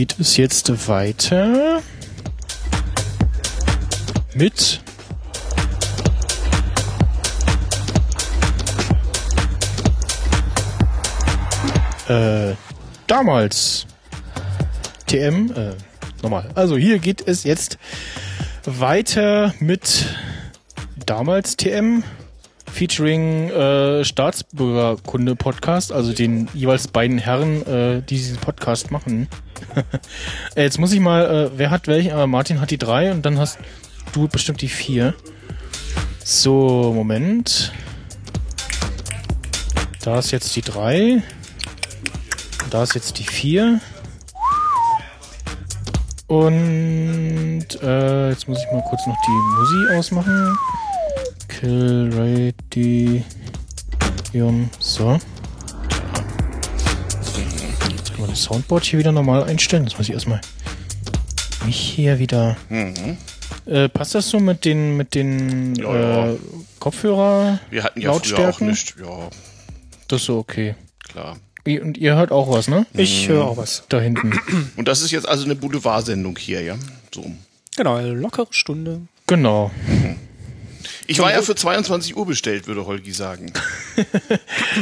geht es jetzt weiter mit äh, damals TM, äh, nochmal. Also hier geht es jetzt weiter mit damals TM featuring äh, Staatsbürgerkunde Podcast, also den jeweils beiden Herren, äh, die diesen Podcast machen. äh, jetzt muss ich mal, äh, wer hat welchen? Aber Martin hat die drei und dann hast du bestimmt die vier. So, Moment. Da ist jetzt die drei. Da ist jetzt die vier. Und äh, jetzt muss ich mal kurz noch die Musik ausmachen. Kill Radium. So. Das Soundboard hier wieder normal einstellen. Das muss ich erstmal mich hier wieder. Mhm. Äh, passt das so mit den mit den Ja, ja. äh, Kopfhörer? Wir hatten ja früher auch nicht. Ja, Das ist so okay. klar. Und ihr hört auch was, ne? Ich höre auch was. Da hinten. Und das ist jetzt also eine Boulevard-Sendung hier, ja? So. Genau, eine lockere Stunde. Genau. Ich war ja für 22 Uhr bestellt, würde Holgi sagen.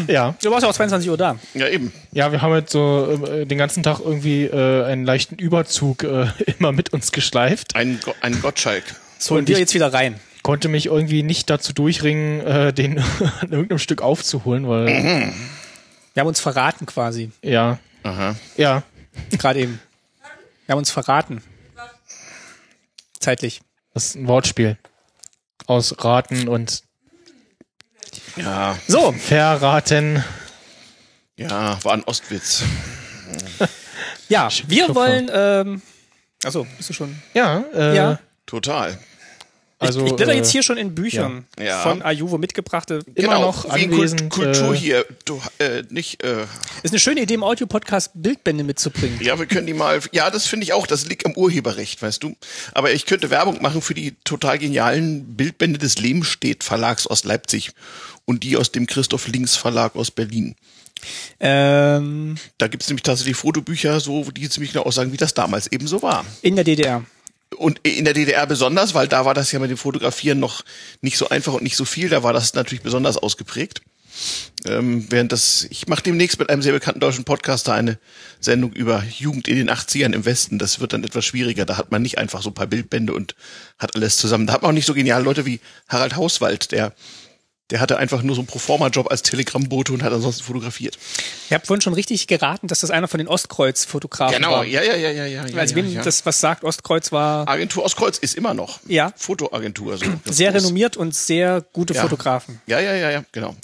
Ja. Du warst ja auch 22 Uhr da. Ja, eben. Ja, wir haben jetzt so äh, den ganzen Tag irgendwie äh, einen leichten Überzug äh, immer mit uns geschleift. Ein, Go ein Gottschalk. So, und Und wir jetzt wieder rein. Konnte mich irgendwie nicht dazu durchringen, äh, den an irgendeinem Stück aufzuholen, weil Wir haben uns verraten quasi. ja, Aha. ja, Gerade eben. Wir haben uns verraten. Zeitlich. das ist ein Wortspiel aus Raten und Ja, So, Verraten. ja, war ein Ostwitz. ja, wir wollen, ähm, achso, bist du schon? Ja, äh, Ja. Total. Also ich blätter äh, jetzt hier schon in Büchern Ja. Von Ayuvo mitgebrachte. immer genau, noch wie anwesend. Kult Kultur äh, hier. Du, äh, nicht, äh, Ist eine schöne Idee, im Audio-Podcast Bildbände mitzubringen. ja, wir können die mal, ja, das finde ich auch, das liegt am Urheberrecht, weißt du. Aber ich könnte Werbung machen für die total genialen Bildbände des Lehmstedt Verlags aus Leipzig und die aus dem Christoph Links Verlag aus Berlin. Ähm, Da gibt es nämlich tatsächlich Fotobücher, so, die ziemlich genau aussagen, wie das damals eben so war. in der DDR. Und in der DDR besonders, weil da war das ja mit dem Fotografieren noch nicht so einfach und nicht so viel. Da war das natürlich besonders ausgeprägt. Ähm, während das, ich mache demnächst mit einem sehr bekannten deutschen Podcaster eine Sendung über Jugend in den 80ern im Westen. Das wird dann etwas schwieriger. Da hat man nicht einfach so ein paar Bildbände und hat alles zusammen. Da hat man auch nicht so geniale Leute wie Harald Hauswald, der, der hatte einfach nur so einen Proforma-Job als Telegrammbote und hat ansonsten fotografiert. Ihr habt vorhin schon richtig geraten, dass das einer von den Ostkreuz-Fotografen war. ja, ja, ja, ja, ja. ja, Also ja, wem ja. das was sagt, Ostkreuz war Agentur Ostkreuz ist immer noch. Ja. Fotoagentur. So. Sehr ist- renommiert und sehr gute Ja. Fotografen. Ja, ja, ja, ja, genau.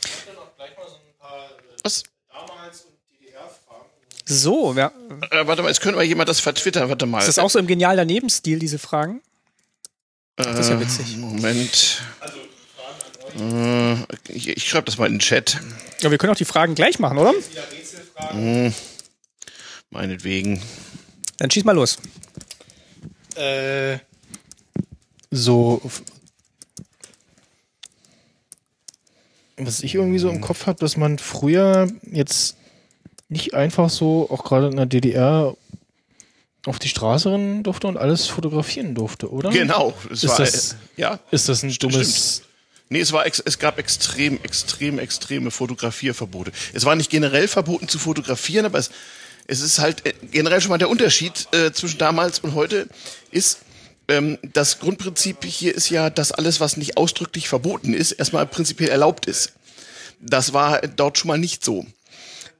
Was? So, ja. Äh, warte mal, jetzt könnte mal jemand das vertwittern. Warte mal. ist das auch so im genial daneben Stil, diese Fragen? das ist ja witzig. Moment. Äh, ich ich schreibe das mal in den Chat. Ja, wir können auch die Fragen gleich machen, oder? Meinetwegen. Dann schieß mal los. äh, so was ich irgendwie so im Kopf habe, dass man früher jetzt nicht einfach so, auch gerade in der DDR, auf die Straße rennen durfte und alles fotografieren durfte, oder? Genau. Es Ist war, das- äh, ja. Ist das ein dummes... Nee, es war es gab extrem, extrem, extreme Fotografierverbote. Es war nicht generell verboten zu fotografieren, aber es, es ist halt äh, generell schon mal der Unterschied äh, zwischen damals und heute ist, ähm, das Grundprinzip hier ist ja, dass alles, was nicht ausdrücklich verboten ist, erstmal prinzipiell erlaubt ist. Das war dort schon mal nicht so.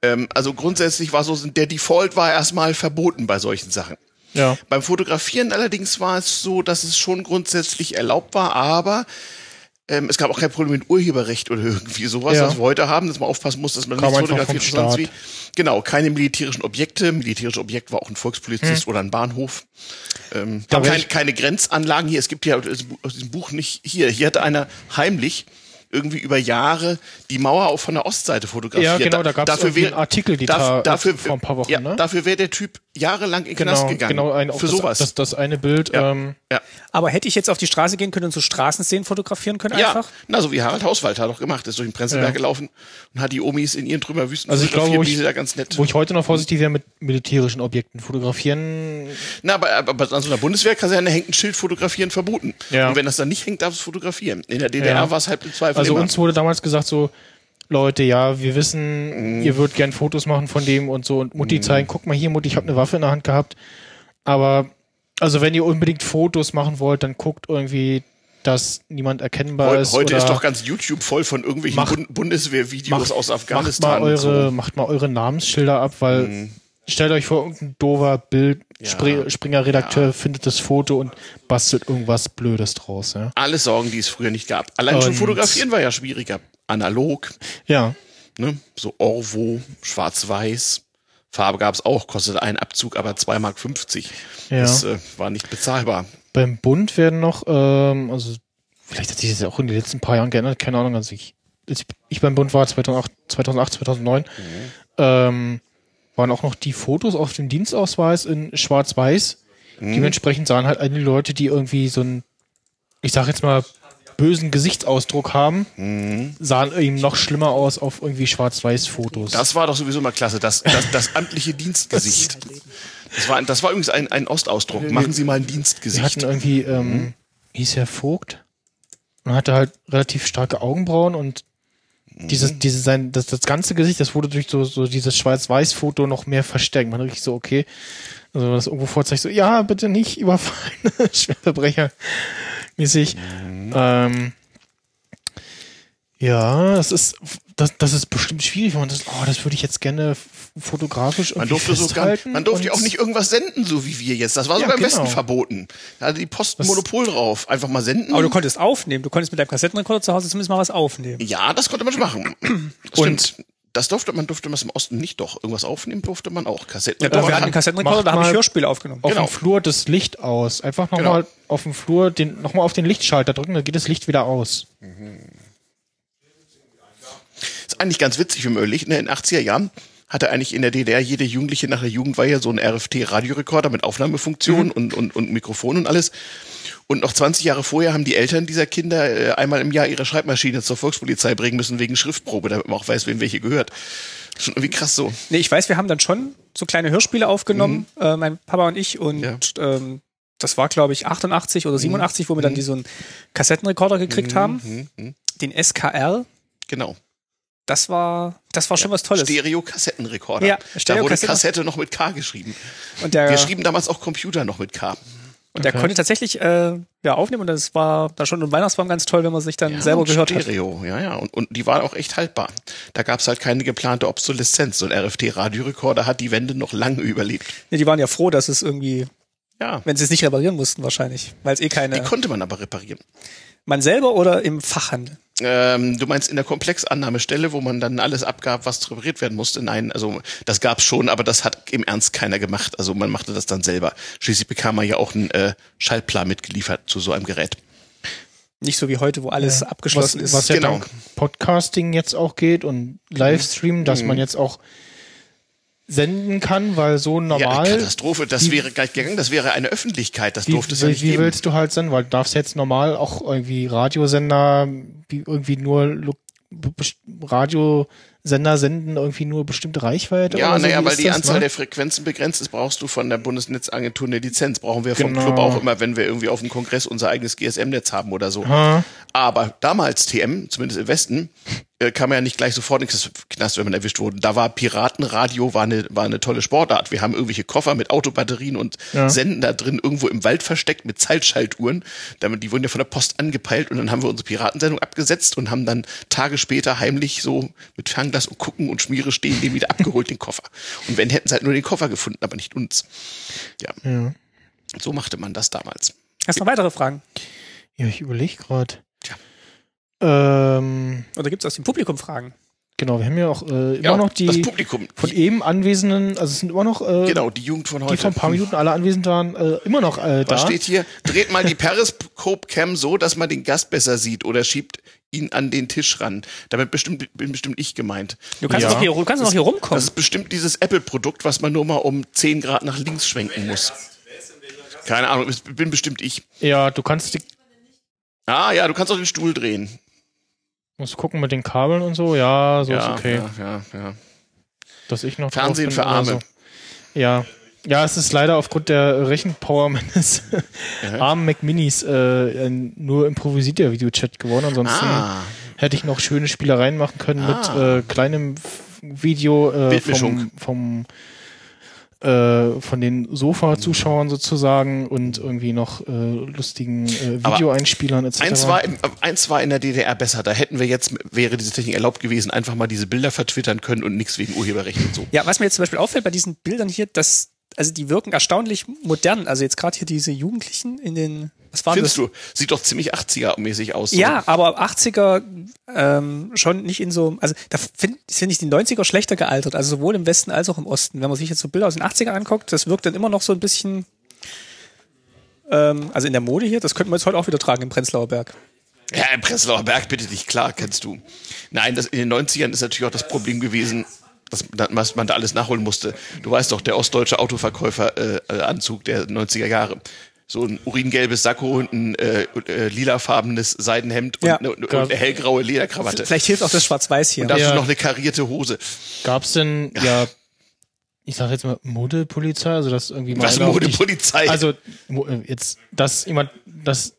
Ähm, also grundsätzlich war so, der Default war erstmal verboten bei solchen Sachen. Ja. Beim Fotografieren allerdings war es so, dass es schon grundsätzlich erlaubt war, aber ähm, es gab auch kein Problem mit Urheberrecht oder irgendwie sowas, Ja. was wir heute haben, dass man aufpassen muss, dass man Kam nicht fotografiert sonst wie. Genau, keine militärischen Objekte. Militärisches Objekt war auch ein Volkspolizist oder ein Bahnhof. Ähm, Da kein, keine Grenzanlagen hier. Es gibt ja aus diesem Buch nicht hier. Hier hatte einer heimlich irgendwie über Jahre die Mauer auch von der Ostseite fotografiert. Ja, genau, da gab's irgendwie einen Artikel, die da- dafür, vor ein paar Wochen, ja, ne? Dafür wäre der Typ jahrelang in den Knast Genau, gegangen. genau ein, auch für das, sowas. Das, das eine Bild. Ja. Ähm, ja. Aber hätte ich jetzt auf die Straße gehen können und so Straßenszenen fotografieren können Ja, einfach? na, so wie Harald Hauswald hat doch gemacht, ist durch den Prenzlberg Ja. gelaufen und hat die Omis in ihren Trümmerwüsten Also ich glaube, wo ich- die sind ja ganz nett. wo ich heute noch vorsichtig wäre mit militärischen Objekten fotografieren. Na, aber, aber an so einer Bundeswehrkaserne hängt ein Schild fotografieren verboten. Ja. Und wenn das dann nicht hängt, darf es fotografieren. In der DDR Ja. war es halt im Zweifel Also immer. uns wurde damals gesagt so, Leute, ja, wir wissen, Mhm. ihr würdet gern Fotos machen von dem und so und Mutti zeigen, guck mal hier, Mutti, ich habe eine Waffe in der Hand gehabt. Aber also wenn ihr unbedingt Fotos machen wollt, dann guckt irgendwie, dass niemand erkennbar Heu- ist. Heute ist doch ganz YouTube voll von irgendwelchen Macht- Bund Bundeswehrvideos aus macht Afghanistan. mal und so. eure, macht mal eure Namensschilder ab, weil Mhm. stellt euch vor, irgendein doofer Bild, Spre- Springer-Redakteur findet das Foto und bastelt irgendwas Blödes draus, ja. Alles Sorgen, die es früher nicht gab. Allein schon Und- fotografieren war ja schwieriger. Analog, Ja. ne? so Orvo, schwarz-weiß. Farbe gab es auch, kostete einen Abzug, aber 2,50 Mark. Ja. Das äh, war nicht bezahlbar. Beim Bund werden noch, ähm, also vielleicht hat sich das ja auch in den letzten paar Jahren geändert, keine Ahnung, als ich, als ich, beim Bund war 2008, 2008 2009, ähm, waren auch noch die Fotos auf dem Dienstausweis in Schwarz-Weiß. Dementsprechend sahen halt einige Leute, die irgendwie so einen, ich sag jetzt mal, bösen Gesichtsausdruck haben, sahen eben noch schlimmer aus auf irgendwie Schwarz-Weiß-Fotos. Das war doch sowieso mal klasse, das, das, das amtliche Dienstgesicht. Das war, das war übrigens ein, ein Ostausdruck. Machen Sie mal ein Dienstgesicht. hatten irgendwie, ähm, hieß er Vogt und hatte halt relativ starke Augenbrauen und dieses, diese sein, das, das ganze Gesicht, das wurde durch so, so dieses Schwarz-Weiß-Foto noch mehr verstärkt. Man richtig so, okay, also das irgendwo vorzeigt, so, ja, bitte nicht überfallen, Schwerverbrecher mäßig. Ähm, ja, das ist, das, das ist bestimmt schwierig, wenn man das, oh, das würde ich jetzt gerne fotografisch Man durfte sogar, festhalten man durfte ja auch nicht irgendwas senden, so wie wir jetzt. Das war Ja, sogar im Westen genau. verboten. Da hatte die Post ein Monopol drauf. Einfach mal senden. Aber du konntest aufnehmen. Du konntest mit deinem Kassettenrekorder zu Hause zumindest mal was aufnehmen. ja, das konnte man schon machen. Und-. Das durfte man durfte man es im Osten nicht doch. Irgendwas aufnehmen durfte man auch. Kassetten. Ja, doch, wir hatten einen Kassettenrekorder, da habe ich Hörspiele aufgenommen. auf Genau. dem Flur das Licht aus. Einfach nochmal Genau. auf dem Flur den, nochmal auf den Lichtschalter drücken, dann geht das Licht wieder aus. Ist eigentlich ganz witzig, wenn man überlegt. ne, In den 80er Jahren hatte eigentlich in der DDR jede Jugendliche nach der Jugendweihe so einen RFT-Radiorekorder mit Aufnahmefunktion und, und, und Mikrofon und alles. Und noch 20 Jahre vorher haben die Eltern dieser Kinder äh, einmal im Jahr ihre Schreibmaschine zur Volkspolizei bringen müssen wegen Schriftprobe, damit man auch weiß, wem welche gehört. Schon irgendwie krass so. Nee, ich weiß, wir haben dann schon so kleine Hörspiele aufgenommen, äh, mein Papa und ich. Und Ja. ähm, das war, glaube ich, 88 oder 87, wo wir dann die, so einen Kassettenrekorder gekriegt haben. Den SKR. Genau. Das war, das war schon was Tolles. Stereo-Kassettenrekorder. Ja, da wurde Kassette noch mit K geschrieben. Und der, Wir schrieben damals auch Computer noch mit K. und der konnte tatsächlich äh, ja, aufnehmen. Und das war da schon im Weihnachtsbaum ganz toll, wenn man sich dann selber und gehört hat. Stereo, ja, ja. Und, und die waren auch echt haltbar. Da gab es halt keine geplante Obsoleszenz. So ein RFT-Radiorekorder hat die Wende noch lange überlebt. Nee, die waren ja froh, dass es irgendwie, Ja. wenn sie es nicht reparieren mussten wahrscheinlich. Weil es eh Die keine. konnte man aber reparieren. Man selber oder im Fachhandel? Ähm, du meinst in der Komplexannahmestelle, wo man dann alles abgab, was repariert werden musste? Nein, also das gab's schon, aber das hat im Ernst keiner gemacht. Also man machte das dann selber. Schließlich bekam man ja auch einen äh, Schaltplan mitgeliefert zu so einem Gerät. Nicht so wie heute, wo alles abgeschlossen was, ist. Was ja Genau. dank Podcasting jetzt auch geht und Livestream, dass Mhm. man jetzt auch senden kann, weil so Ja, normal. Katastrophe, das wäre gar nicht gegangen, das wäre eine Öffentlichkeit, das wie, durfte es ja nicht wie geben. willst du halt senden? Weil du darfst jetzt normal auch irgendwie Radiosender, wie irgendwie nur Radiosender senden, irgendwie nur bestimmte Reichweite. Ja, oder so? naja, Wie weil die das, Anzahl ne? der Frequenzen begrenzt ist, brauchst du von der Bundesnetzagentur eine Lizenz. Brauchen wir vom Genau. Club auch immer, wenn wir irgendwie auf dem Kongress unser eigenes GSM-Netz haben oder so. Ha. Aber damals TM, zumindest im Westen, äh, kam man ja nicht gleich sofort ins Knast, wenn man erwischt wurde. Da war Piratenradio, war eine, war eine tolle Sportart. Wir haben irgendwelche Koffer mit Autobatterien und Ja. Senden da drin irgendwo im Wald versteckt mit Zeitschaltuhren. Damit, die wurden ja von der Post angepeilt und dann haben wir unsere Piratensendung abgesetzt und haben dann Tage später heimlich so mit Fernglas und Gucken und Schmiere stehen, den wieder abgeholt, den Koffer. Und wenn, hätten sie halt nur den Koffer gefunden, aber nicht uns. Ja. Ja. So machte man das damals. Hast du noch weitere Fragen? ja, ich überlege gerade. Tja. Ähm, Oder gibt es aus dem Publikum Fragen? Genau, wir haben ja auch äh, immer Ja, noch die das Publikum. von eben Anwesenden, also es sind immer noch äh, Genau, die Jugend von die heute. vor ein paar Minuten alle anwesend waren, äh, immer noch äh, da. Was steht hier? Dreht mal die Periscope-Cam so, dass man den Gast besser sieht oder schiebt ihn an den Tisch ran. Damit bestimmt, bin bestimmt ich gemeint. Du kannst Ja. doch hier, du kannst doch hier rumkommen. Das ist bestimmt dieses Apple-Produkt, was man nur mal um 10 Grad nach links schwenken muss. Keine Ahnung, bin bestimmt ich. Ja, du kannst die, Ah ja, du kannst auch den Stuhl drehen. Musst gucken mit den Kabeln und so. Ja, so ja, ist okay, ja, ja, ja. dass ich noch Fernsehen für Arme. So. Ja. Ja, es ist leider aufgrund der Rechenpower meines armen Mac Minis äh, nur improvisierter Videochat geworden. Ansonsten Ah, hätte ich noch schöne Spielereien machen können Ah. mit äh, kleinem Video äh, vom, vom äh, von den Sofa-Zuschauern sozusagen und irgendwie noch äh, lustigen äh, Videoeinspielern etc. eins war, im, eins war in der DDR besser. Da hätten wir jetzt, wäre diese Technik erlaubt gewesen, einfach mal diese Bilder vertwittern können und nichts wegen Urheberrecht und so. Ja, was mir jetzt zum Beispiel auffällt bei diesen Bildern hier, dass, also die wirken erstaunlich modern. Also jetzt gerade hier diese Jugendlichen in den, was waren Findest das? du? Sieht doch ziemlich 80er-mäßig aus. Ja, aber 80er ähm, schon nicht in so, also da finde find ich die 90er schlechter gealtert, also sowohl im Westen als auch im Osten. Wenn man sich jetzt so Bilder aus den 80er anguckt, das wirkt dann immer noch so ein bisschen, ähm, also in der Mode hier, das könnten wir jetzt heute auch wieder tragen im Prenzlauer Berg. Ja, im Prenzlauer Berg, bitte dich, klar, kennst du. Nein, das, in den 90ern ist natürlich auch das Problem gewesen, dass, dass man da alles nachholen musste. Du weißt doch, der ostdeutsche Autoverkäufer-Anzug äh, Anzug der 90er Jahre. So ein uringelbes Sakko und ein äh, äh, lilafarbenes Seidenhemd und, Ja. eine, und eine hellgraue Lederkrawatte. Vielleicht hilft auch das Schwarz-Weiß hier. Und dazu Ja. noch eine karierte Hose. Gab's denn, ja, ich sag jetzt mal Modepolizei, also dass irgendwie mal Was Modepolizei? Also äh, jetzt, dass jemand, dass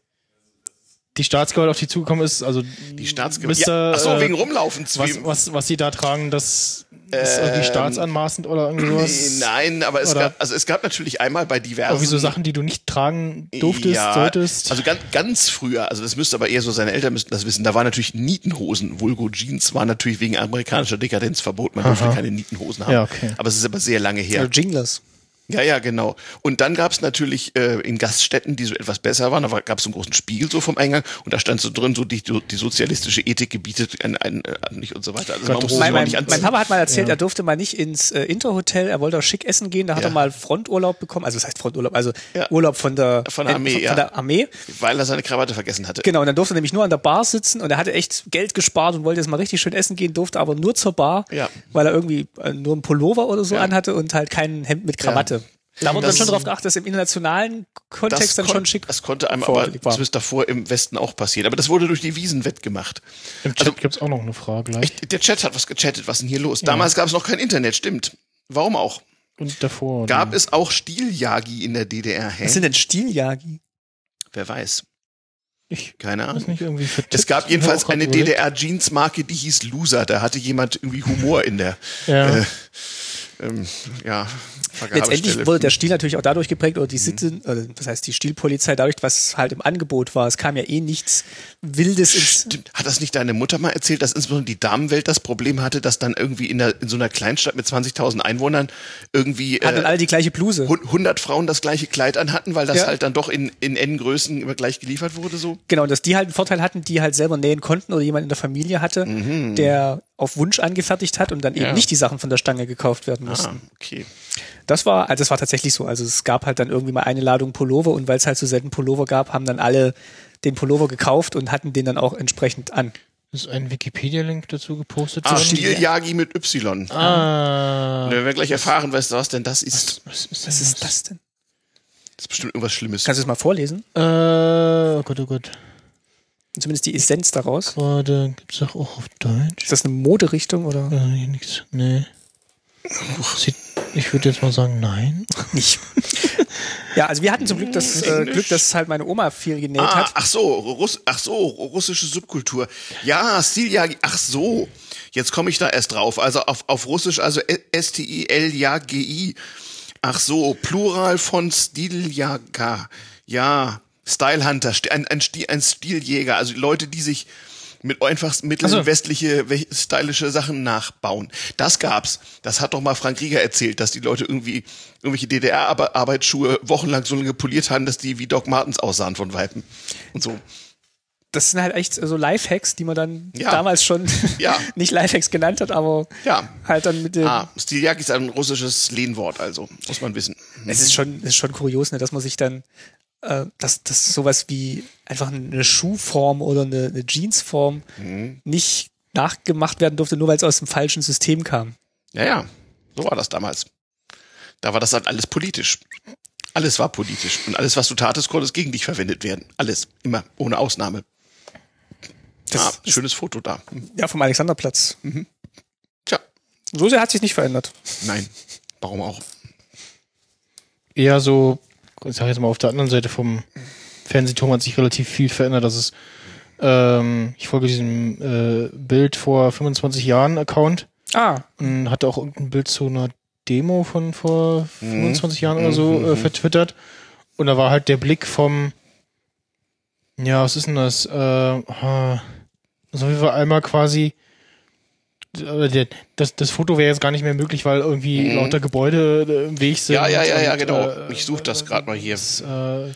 die Staatsgewalt auf die zugekommen ist, also Die Staatsgewalt. Mr., Ja, ach so, äh, wegen Rumlaufen. was, was, was sie da tragen, das ist irgendwie staatsanmaßend oder irgendwie sowas. Ähm, Nein, aber es Oder- gab, also es gab natürlich einmal bei diversen. Irgendwie so Sachen, die du nicht tragen durftest, ja, solltest. Also ganz, ganz früher, also das müsste aber eher so seine Eltern müssten das wissen, da waren natürlich Nietenhosen, Vulgo Jeans, waren natürlich wegen amerikanischer Dekadenz verboten. Man durfte keine Nietenhosen haben. Ja, okay. Aber es ist aber sehr lange her. Oder Jinglers. Ja, ja, genau. Und dann gab es natürlich äh, in Gaststätten, die so etwas besser waren, da gab es so einen großen Spiegel so vom Eingang und da stand so drin, so die, die sozialistische Ethik gebietet ein, ein, äh, nicht und so weiter. Also man musste sich Mein, mein, nicht mein. Papa hat mal erzählt, er durfte mal nicht ins äh, Interhotel, er wollte auch schick essen gehen, da hat Ja. er mal Fronturlaub bekommen, also das heißt Fronturlaub, also Ja. Urlaub von der, Von der Armee, äh, von, ja. von der Armee. weil er seine Krawatte vergessen hatte. Genau, und dann durfte er nämlich nur an der Bar sitzen und er hatte echt Geld gespart und wollte jetzt mal richtig schön essen gehen, durfte aber nur zur Bar, Ja. weil er irgendwie äh, nur einen Pullover oder so Ja. anhatte und halt kein Hemd mit Krawatte. Da wurde dann schon darauf geachtet, dass im internationalen Kontext dann kon- schon schick Das konnte einem aber zumindest davor im Westen auch passieren. Aber das wurde durch die Wiesen wettgemacht. Im Chat gibt's auch noch eine Frage gleich. Echt, der Chat hat was gechattet. Was ist denn hier los? Damals gab es noch kein Internet, stimmt. Warum auch? Und davor. Gab es auch Stiljagi in der DDR? Hä? Was sind denn Stiljagi? Wer weiß. Ich Keine Ahnung. nicht irgendwie vertippt. Es gab jedenfalls Ich eine. DDR-Jeans-Marke, die hieß Loser. Da hatte jemand irgendwie Humor in der Ja. äh, ähm, ja, Letztendlich wurde der Stil natürlich auch dadurch geprägt, oder die Sitte, oder das heißt die Stilpolizei, dadurch, was halt im Angebot war. Es kam ja eh nichts Wildes ins. Stimmt. Hat das nicht deine Mutter mal erzählt, dass insbesondere die Damenwelt das Problem hatte, dass dann irgendwie in, der, in so einer Kleinstadt mit 20.000 Einwohnern irgendwie Hatten äh, alle die gleiche Bluse. hun- 100 Frauen das gleiche Kleid anhatten, weil das Ja. halt dann doch in, in N-Größen immer gleich geliefert wurde so? Genau, und dass die halt einen Vorteil hatten, die halt selber nähen konnten oder jemand in der Familie hatte, der auf Wunsch angefertigt hat und dann eben Ja. nicht die Sachen von der Stange gekauft werden mussten. Ah, okay. Das war, also das war tatsächlich so. Also es gab halt dann irgendwie mal eine Ladung Pullover und weil es halt so selten Pullover gab, haben dann alle den Pullover gekauft und hatten den dann auch entsprechend an. Ist ein Wikipedia-Link dazu gepostet Ah, worden? Stiljagi mit Y. Ah. Und wenn wir gleich erfahren, was denn das ist. Was ist, Was ist das denn? Das ist bestimmt irgendwas Schlimmes. Kannst du es mal vorlesen? Äh, oh Gott, oh Gott. Zumindest die Essenz daraus. Gerade gibt's auch auf Deutsch. Ist das eine Moderichtung oder Äh, hier nichts. Nee. Sieht, ich würde jetzt mal sagen, nein. nicht? ja, also wir hatten zum Glück das äh. Glück, dass halt meine Oma viel genäht Ah, hat. ach so, Russ, ach so, russische Subkultur. Ja, Stiljagi, ach so. Jetzt komme ich da erst drauf. Also auf, auf Russisch, also S-T-I-L-J-G-I. Ach so, Plural von Stiljaga. Ja, Style Hunter, ein, ein, Stil, ein Stiljäger. Also Leute, die sich mit einfachsten Mitteln so. westliche, we- stylische Sachen nachbauen. Das gab's. Das hat doch mal Frank Rieger erzählt, dass die Leute irgendwie irgendwelche DDR-Arbeitsschuhe wochenlang so lange poliert haben, dass die wie Doc Martens aussahen von Weitem. Und so. das sind halt echt so Lifehacks, die man dann Ja. damals schon Ja. nicht Lifehacks genannt hat, aber Ja. halt dann mit dem. Ah, Stiljak ist ein russisches Lehnwort, also muss man wissen. Es ist schon, es ist schon kurios, ne, dass man sich dann, äh, dass, dass sowas wie einfach eine Schuhform oder eine, eine Jeansform Mhm. nicht nachgemacht werden durfte, nur weil es aus dem falschen System kam. Ja, ja, so war das damals. Da war das halt alles politisch. Alles war politisch. Und alles, was du tatest, konnte gegen dich verwendet werden. Alles. Immer. Ohne Ausnahme. Das ah, ist- schönes Foto da. Ja, vom Alexanderplatz. Tja, So sehr hat sich nicht verändert. nein. Warum auch? eher so, ich sag jetzt mal auf der anderen Seite vom Fernsehturm hat sich relativ viel verändert. Das ist, ähm, ich folge diesem äh, Bild vor 25 Jahren Account Ah, und hatte auch irgendein Bild zu einer Demo von vor 25 Jahren oder so äh, vertwittert. Und da war halt der Blick vom, ja, was ist denn das? Äh, jeden Fall einmal quasi, äh, das, das Foto wäre jetzt gar nicht mehr möglich, weil irgendwie lauter Gebäude äh, im Weg sind. Ja, ja, ja, ja, und, genau. äh, Ich suche das gerade mal hier. das, äh,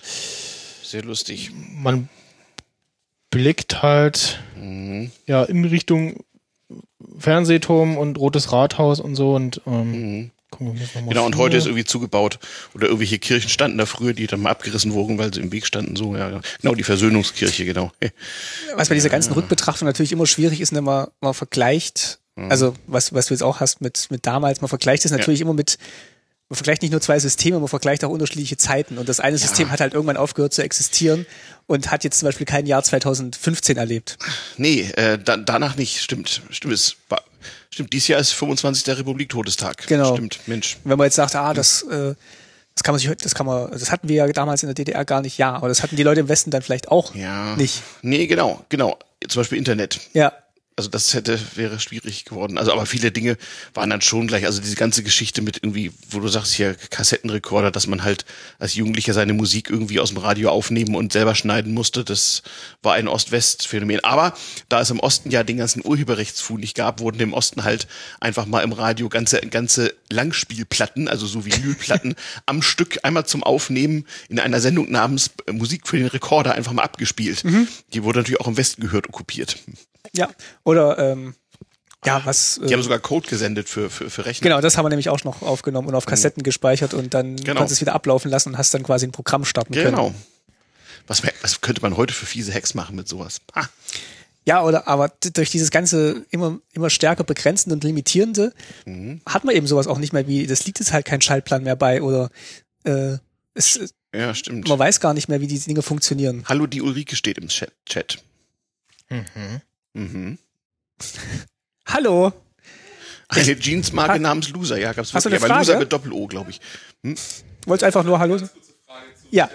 Sehr lustig. man blickt halt Mhm. ja in Richtung Fernsehturm und Rotes Rathaus und so und ähm, gucken wir jetzt noch mal Genau, und heute ist irgendwie zugebaut. Oder irgendwelche Kirchen standen da früher, die dann mal abgerissen wurden, weil sie im Weg standen. So, ja. Genau, die Versöhnungskirche, genau. was bei dieser ganzen Rückbetrachtung natürlich immer schwierig ist, wenn man, man vergleicht, also was, was du jetzt auch hast mit, mit damals, man vergleicht es natürlich immer mit, man vergleicht nicht nur zwei Systeme, man vergleicht auch unterschiedliche Zeiten. Und das eine System hat halt irgendwann aufgehört zu existieren und hat jetzt zum Beispiel kein Jahr 2015 erlebt. Nee, äh, da, danach nicht. Stimmt. Stimmt, es war, stimmt, dieses Jahr ist 25. Republik-Todestag. Genau. Stimmt, Mensch. Wenn man jetzt sagt, ah, das, äh, das kann man sich, das kann man, das hatten wir ja damals in der DDR gar nicht, ja, aber das hatten die Leute im Westen dann vielleicht auch Ja. nicht. Nee, genau, genau. Zum Beispiel Internet. Ja, Also das hätte, wäre schwierig geworden. Also aber viele Dinge waren dann schon gleich. Also diese ganze Geschichte mit irgendwie, wo du sagst hier Kassettenrekorder, dass man halt als Jugendlicher seine Musik irgendwie aus dem Radio aufnehmen und selber schneiden musste, das war ein Ost-West-Phänomen. Aber da es im Osten ja den ganzen Urheberrechtsfu nicht gab, wurden im Osten halt einfach mal im Radio ganze, ganze Langspielplatten, also so Vinylplatten, am Stück einmal zum Aufnehmen in einer Sendung namens Musik für den Rekorder einfach mal abgespielt. Die wurde natürlich auch im Westen gehört und kopiert. Ja. Oder, ähm, ja, was, Die äh, haben sogar Code gesendet für, für, für Rechner. genau, das haben wir nämlich auch noch aufgenommen und auf Kassetten gespeichert und dann Genau. konntest du es wieder ablaufen lassen und hast dann quasi ein Programm starten können. Genau. Was, was könnte man heute für fiese Hacks machen mit sowas? Ha. Ja, oder aber durch dieses ganze immer, immer stärker begrenzende und limitierende Mhm. hat man eben sowas auch nicht mehr wie, das liegt jetzt halt kein Schaltplan mehr bei oder äh, es, Ja, stimmt. man weiß gar nicht mehr, wie die Dinge funktionieren. Hallo, die Ulrike steht im Chat. Chat. Mhm. Hallo, Eine Jeansmarke Ha- namens Loser, ja, gab's Hast du wirklich. eine Aber Loser mit Doppel-O, glaube ich. wolltest einfach nur Hallo sagen? Ja,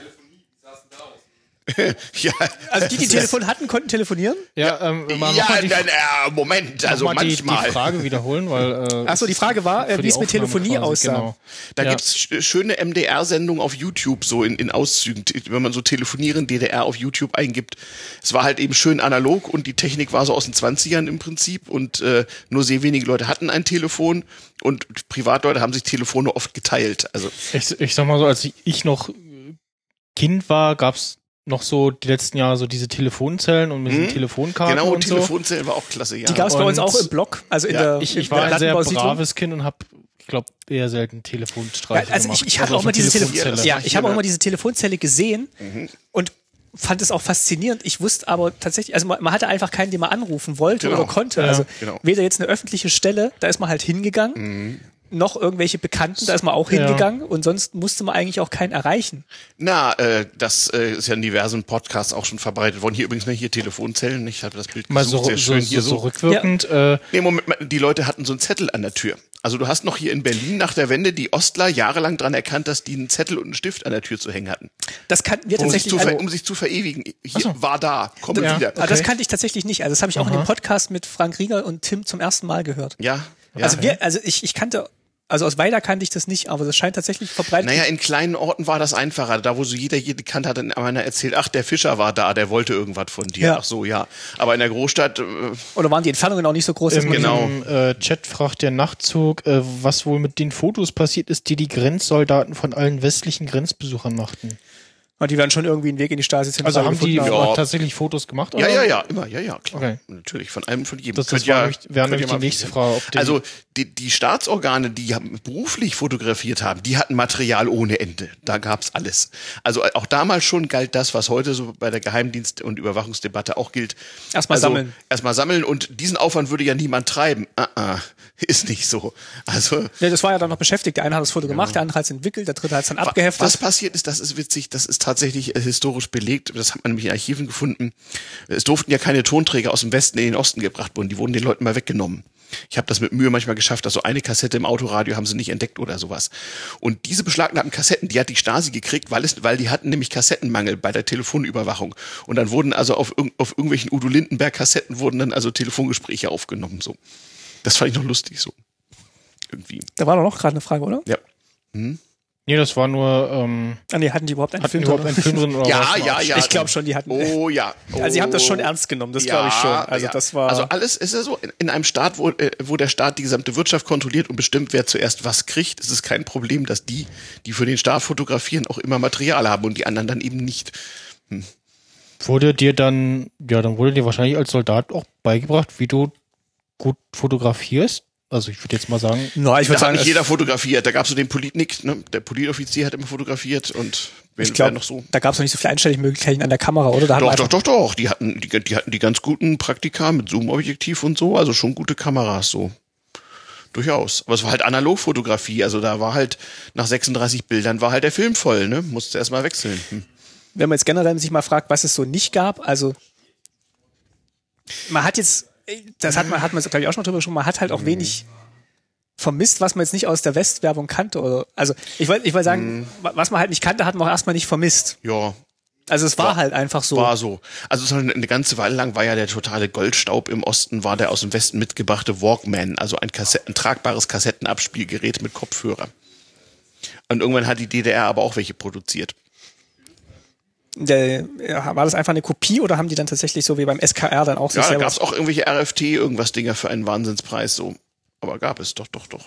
ja, also die, die Telefon hatten, konnten telefonieren. Ja, ähm, mal, ja die, dann, äh, Moment, also mal die, die manchmal. Frage wiederholen, weil äh, Achso, die Frage war, äh, wie die es mit Telefonie quasi, aussah. Genau. Da Ja. gibt's sch schöne MDR-Sendungen auf YouTube, so in, in Auszügen, wenn man so telefonieren DDR auf YouTube eingibt. Es war halt eben schön analog und die Technik war so aus den 20ern im Prinzip und äh, nur sehr wenige Leute hatten ein Telefon und Privatleute haben sich Telefone oft geteilt. Also Ich, ich sag mal so, als ich noch Kind war, gab's noch so die letzten Jahre so diese Telefonzellen und mit diesen Telefonkarten genau, und so. Telefonzellen war auch klasse, ja. Die gab es bei uns auch im Blog, also in Ja, der Ich, in ich war der ein sehr braves Kind und habe, ich glaube, eher selten Telefonstreiche Ja, also gemacht. ich, ich habe Also auch mal diese Telefonzelle. Ja, ich habe auch mal diese Telefonzelle gesehen und fand es auch faszinierend. Ich wusste aber tatsächlich, also man, man hatte einfach keinen, den man anrufen wollte Genau. oder konnte. Ja, also genau. weder jetzt eine öffentliche Stelle, da ist man halt hingegangen, noch irgendwelche Bekannten, da ist man auch Ja. hingegangen und sonst musste man eigentlich auch keinen erreichen. Na, äh, das äh, ist ja in diversen Podcasts auch schon verbreitet worden. Hier übrigens ne, hier Telefonzellen. Ich habe das Bild Mal gesucht, so, sehr schön so, hier so so. rückwirkend. Äh, Nee, Moment, mal, die Leute hatten so einen Zettel an der Tür. Also du hast noch hier in Berlin nach der Wende die Ostler jahrelang dran erkannt, dass die einen Zettel und einen Stift an der Tür zu hängen hatten. Das kannten wir Um sich, tatsächlich. ver also, um sich zu verewigen. Hier so. war da, komme Ja. wieder. aber das okay. kannte ich tatsächlich nicht. Also das habe ich auch in dem Podcast mit Frank Rieger und Tim zum ersten Mal gehört. Ja. ja. also wir, also ich, ich kannte, also aus Weiler kannte ich das nicht, aber das scheint tatsächlich verbreitet naja, in kleinen Orten war das einfacher. Da, wo so jeder jede kannt hat, dann einer erzählt, ach, der Fischer war da, der wollte irgendwas von dir. Ja. Ach so, ja. Aber in der Großstadt, äh, Oder waren die Entfernungen auch nicht so groß, man Genau. im äh, Chat fragt der Nachtzug, äh, was wohl mit den Fotos passiert ist, die die Grenzsoldaten von allen westlichen Grenzbesuchern machten. Und die werden schon irgendwie einen Weg in die Stasi-Zentrale Also haben die gefunden Ja. tatsächlich Fotos gemacht? Ja, oder? ja, ja, immer, ja, ja, klar. Okay. Natürlich, von einem, von jedem. Das, das ja- wäre nämlich die nächste. Frage. Ob die, Also die, die Staatsorgane, die haben beruflich fotografiert haben, die hatten Material ohne Ende. Da gab's alles. Also auch damals schon galt das, was heute so bei der Geheimdienst- und Überwachungsdebatte auch gilt. Erstmal also, sammeln. Erstmal sammeln und diesen Aufwand würde ja niemand treiben. Ah, ah, ist nicht so. Also Ja, das war ja dann noch beschäftigt. Der eine hat das Foto gemacht, der andere hat es entwickelt, der dritte hat es dann abgeheftet. Was passiert ist, das ist witzig, das ist tatsächlich äh, historisch belegt. Das hat man nämlich in Archiven gefunden. Es durften ja keine Tonträger aus dem Westen in den Osten gebracht wurden. Die wurden den Leuten mal weggenommen. Ich habe das mit Mühe manchmal geschafft, also eine Kassette im Autoradio haben sie nicht entdeckt oder sowas. Und diese beschlagnahmten Kassetten, die hat die Stasi gekriegt, weil es, weil die hatten nämlich Kassettenmangel bei der Telefonüberwachung. Und dann wurden also auf, auf irgendwelchen Udo Lindenberg Kassetten wurden dann also Telefongespräche aufgenommen, so. Das fand ich noch lustig, so. Irgendwie. da war doch noch gerade eine Frage, oder? Ja. Nee, das war nur, ähm, Ah, nee, hatten die überhaupt einen hatten Film die überhaupt drin? einen Film drin oder Ja, ja, ja. Ich glaube schon, die hatten. Oh ja. Also sie haben das schon Oh. ernst genommen, das glaube ich schon. Also ja. das war. Also alles ist ja so, in, in einem Staat, wo, äh, wo der Staat die gesamte Wirtschaft kontrolliert und bestimmt, wer zuerst was kriegt, ist es kein Problem, dass die, die für den Staat fotografieren, auch immer Material haben und die anderen dann eben nicht. Wurde dir dann, ja, dann wurde dir wahrscheinlich als Soldat auch beigebracht, wie du gut fotografierst? Also ich würde jetzt mal sagen, Na, ich würde sagen, nicht jeder fotografiert. Da gab es so den Politnik, ne? der Politoffizier hat immer fotografiert und wer, ich glaube, noch so. da gab es noch nicht so viele Einstellungsmöglichkeiten an der Kamera, oder? Da Doch, doch, doch, doch. Die hatten, die, die hatten die ganz guten Praktika mit Zoom-Objektiv und so, also schon gute Kameras so. Durchaus. Aber es war halt Analogfotografie, also da war halt nach 36 Bildern war halt der Film voll, ne? Musste erst mal wechseln. Hm. wenn man jetzt generell sich mal fragt, was es so nicht gab, also man hat jetzt, das hat man, hat man glaube ich auch schon mal drüber gesprochen, man hat halt auch wenig vermisst, was man jetzt nicht aus der Westwerbung kannte oder, also ich wollte, ich wollte sagen, wa- was man halt nicht kannte, hat man auch erstmal nicht vermisst. Ja, Also es war, War- halt einfach so. war so. Also eine ganze Weile lang war ja der totale Goldstaub im Osten, war der aus dem Westen mitgebrachte Walkman, also ein, Kassett, ein tragbares Kassettenabspielgerät mit Kopfhörer. Und irgendwann hat die DDR aber auch welche produziert. Der, ja, war das einfach eine Kopie oder haben die dann tatsächlich so wie beim SKR dann auch sich Ja, da gab es auch irgendwelche RFT, irgendwas Dinger für einen Wahnsinnspreis so. Aber gab es, doch, doch, doch.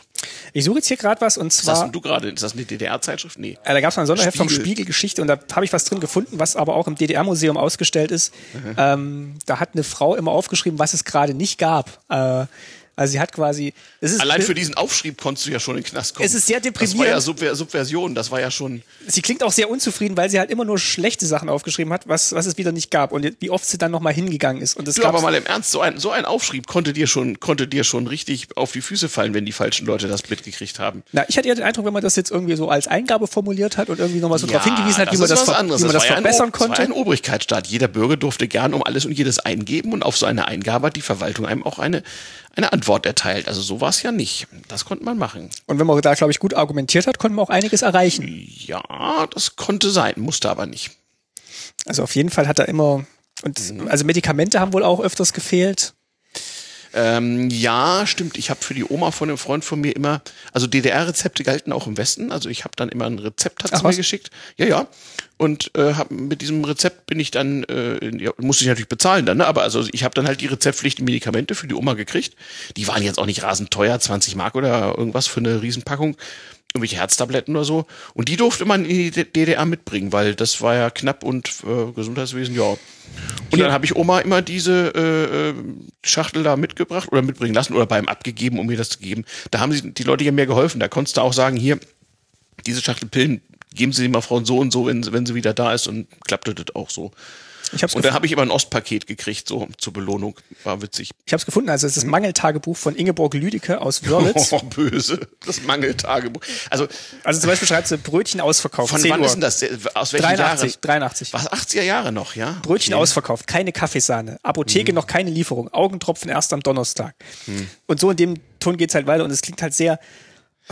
Ich suche jetzt hier gerade was und Was hast zwar, du gerade? Ist das eine DDR-Zeitschrift? Nee. äh, da gab es mal ein Sonderheft vom Spiegel. Spiegel Geschichte und da habe ich was drin gefunden, was aber auch im DDR-Museum ausgestellt ist. Ähm, da hat eine Frau immer aufgeschrieben, was es gerade nicht gab. Äh, also sie hat quasi, es ist Allein für diesen Aufschrieb konntest du ja schon in den Knast kommen. Es ist sehr Das war ja deprimierend. Subver Subversion, das war ja schon. sie klingt auch sehr unzufrieden, weil sie halt immer nur schlechte Sachen aufgeschrieben hat, was, was es wieder nicht gab und wie oft sie dann nochmal hingegangen ist. Und es Du, aber mal im Ernst, so ein, so ein Aufschrieb konnte dir schon, konnte dir schon richtig auf die Füße fallen, wenn die falschen Leute das mitgekriegt haben. na, ich hatte eher den Eindruck, wenn man das jetzt irgendwie so als Eingabe formuliert hat und irgendwie nochmal so darauf hingewiesen hat, wie man das, ver- wie man das war ja ein verbessern O- Das war konnte. ein Obrigkeitsstaat. Jeder Bürger durfte gern um alles und jedes eingeben und auf so eine Eingabe hat die Verwaltung einem auch eine, eine Antwort erteilt. Also so war es ja nicht. Das konnte man machen. Und wenn man da, glaube ich, gut argumentiert hat, konnte man auch einiges erreichen. Ja, das konnte sein, musste aber nicht. Also auf jeden Fall hat er immer, und Mhm. also Medikamente haben wohl auch öfters gefehlt. Ähm, ja, stimmt. Ich habe für die Oma von einem Freund von mir immer, also DDR-Rezepte galten auch im Westen. Also ich habe dann immer ein Rezept sie mir geschickt. Ja, ja. Und äh, hab, mit diesem Rezept bin ich dann, äh, ja, musste ich natürlich bezahlen dann, ne? aber also ich habe dann halt die rezeptpflichtigen Medikamente für die Oma gekriegt. Die waren jetzt auch nicht rasend teuer, 20 Mark oder irgendwas für eine Riesenpackung. Irgendwelche Herztabletten oder so. Und die durfte man in die DDR mitbringen, weil das war ja knapp und äh, Gesundheitswesen, ja. Und dann habe ich Oma immer diese äh, äh, Schachtel da mitgebracht oder mitbringen lassen oder beim abgegeben, um mir das zu geben. Da haben sie die Leute ja mehr geholfen. Da konntest du auch sagen, hier, diese Schachtel Pillen, geben Sie mal Frau so und so, wenn, wenn sie wieder da ist und klappte das auch so. Ich habe es Und dann habe ich immer ein Ostpaket gekriegt, so zur Belohnung. War witzig. ich hab's gefunden. Also es ist das Mangeltagebuch von Ingeborg Lüdecke aus Wörlitz. Oh, böse. Das Mangeltagebuch. Also, Also zum Beispiel schreibt sie Brötchen ausverkauft. von 10 wann Uhr. ist denn das? Aus welchen 83, Jahren? 83. Was, 80er Jahre noch, ja? Brötchen Okay. ausverkauft, keine Kaffeesahne, Apotheke noch keine Lieferung, Augentropfen erst am Donnerstag. Hm. Und so in dem Ton geht's halt weiter und es klingt halt sehr,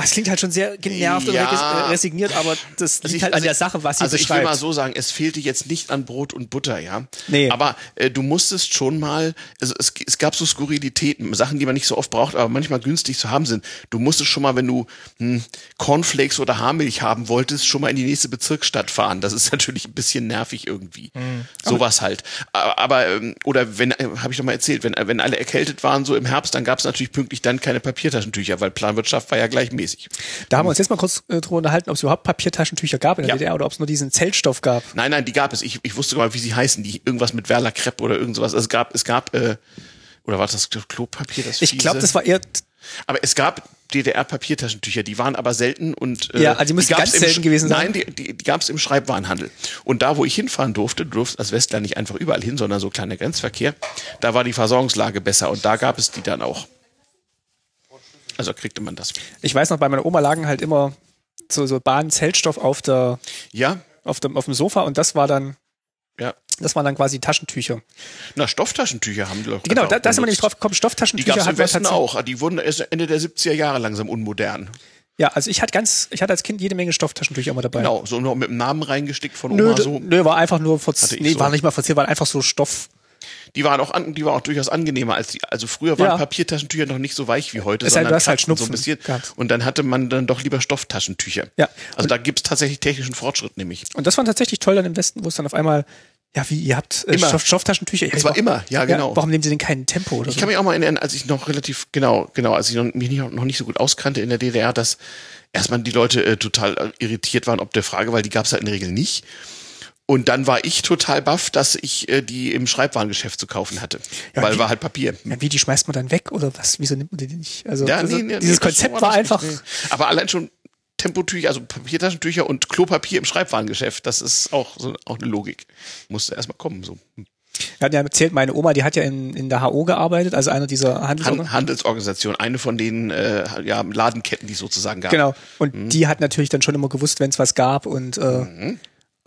es klingt halt schon sehr genervt Ja. und äh, resigniert, aber das liegt Also ich- halt an also der Sache, was sie Also ich will beschreibt. mal so sagen, es fehlte jetzt nicht an Brot und Butter, ja. Nee. Aber äh, du musstest schon mal, also es, es gab so Skurrilitäten, Sachen, die man nicht so oft braucht, aber manchmal günstig zu haben sind. Du musstest schon mal, wenn du hm, Cornflakes oder Haarmilch haben wolltest, schon mal in die nächste Bezirksstadt fahren. Das ist natürlich ein bisschen nervig irgendwie. Mhm. Sowas halt. Aber, ähm, oder wenn, äh, habe ich doch mal erzählt, wenn, wenn alle erkältet waren, so im Herbst, dann gab es natürlich pünktlich dann keine Papiertaschentücher, weil Planwirtschaft war ja gleichmäßig. Regelmäßig. Da haben wir uns jetzt mal kurz äh, drüber unterhalten, ob es überhaupt Papiertaschentücher gab in der Ja. DDR oder ob es nur diesen Zeltstoff gab. Nein, nein, die gab es. Ich, ich wusste sogar, wie sie heißen. Die irgendwas mit Werler Krepp oder irgend sowas. Also es gab, es gab, äh, oder war das Klopapier? Das Ich glaube, das war eher Aber es gab DDR-Papiertaschentücher, die waren aber selten und äh, Ja, also die müssen gab's ganz selten gewesen sein. Nein, die, die, die gab es im Schreibwarenhandel. Und da, wo ich hinfahren durfte, du durfst als Westler nicht einfach überall hin, sondern so kleiner Grenzverkehr, da war die Versorgungslage besser und da gab es die dann auch. Also kriegte man das. Ich weiß noch, bei meiner Oma lagen halt immer so, so Bahn-Zeltstoff auf der, Ja, auf dem, auf dem Sofa und das war dann, ja. das waren dann quasi Taschentücher. Na, Stofftaschentücher haben die doch Genau, da, da sind wir nämlich benutzt. drauf gekommen. Die Stofftaschentücher gab es im man Westen auch. Die wurden erst Ende der 70er Jahre langsam unmodern. Ja, also ich hatte ganz, ich hatte als Kind jede Menge Stofftaschentücher immer dabei. Genau, so nur mit dem Namen reingestickt von Nö, Oma d- so. nö, war einfach nur verziert. Nee, so. war nicht mal verziert, war einfach so Stoff. Die waren auch an, die waren auch durchaus angenehmer als die. Also früher waren Ja. Papiertaschentücher noch nicht so weich wie heute, Es denn, sondern du hast halt kratzten so ein Schnupfen bisschen. gehabt. Und dann hatte man dann doch lieber Stofftaschentücher. Ja. Also da gibt's tatsächlich technischen Fortschritt nämlich. Und das war tatsächlich toll dann im Westen, wo es dann auf einmal, ja, wie, ihr habt äh. Stoff, Stofftaschentücher. Ja, Es war warum- immer, ja, genau. warum nehmen sie denn kein Tempo oder Ich so? kann mich auch mal erinnern, als ich noch relativ, genau, genau, als ich noch, mich nicht, noch nicht so gut auskannte in der DDR, dass erstmal die Leute äh, total äh, irritiert waren ob der Frage, weil die gab's halt in der Regel nicht. Und dann war ich total baff, dass ich äh, die im Schreibwarengeschäft zu kaufen hatte. Ja, weil die- war halt Papier. Ja, wie, die schmeißt man dann weg oder was? Wieso nimmt man die nicht? Also, Ja, also nee, nee, dieses nee, Konzept war einfach, nicht. Aber allein schon Tempotücher, also Papiertaschentücher und Klopapier im Schreibwarengeschäft, das ist auch so auch eine Logik. Musste erstmal kommen. So. wir hatten ja erzählt, meine Oma, die hat ja in, in der HO gearbeitet, also einer dieser Handelsorganisationen. Han Handelsorganisation, eine von den äh, ja, Ladenketten, die es sozusagen gab. Genau. Und Mhm. die hat natürlich dann schon immer gewusst, wenn es was gab und äh,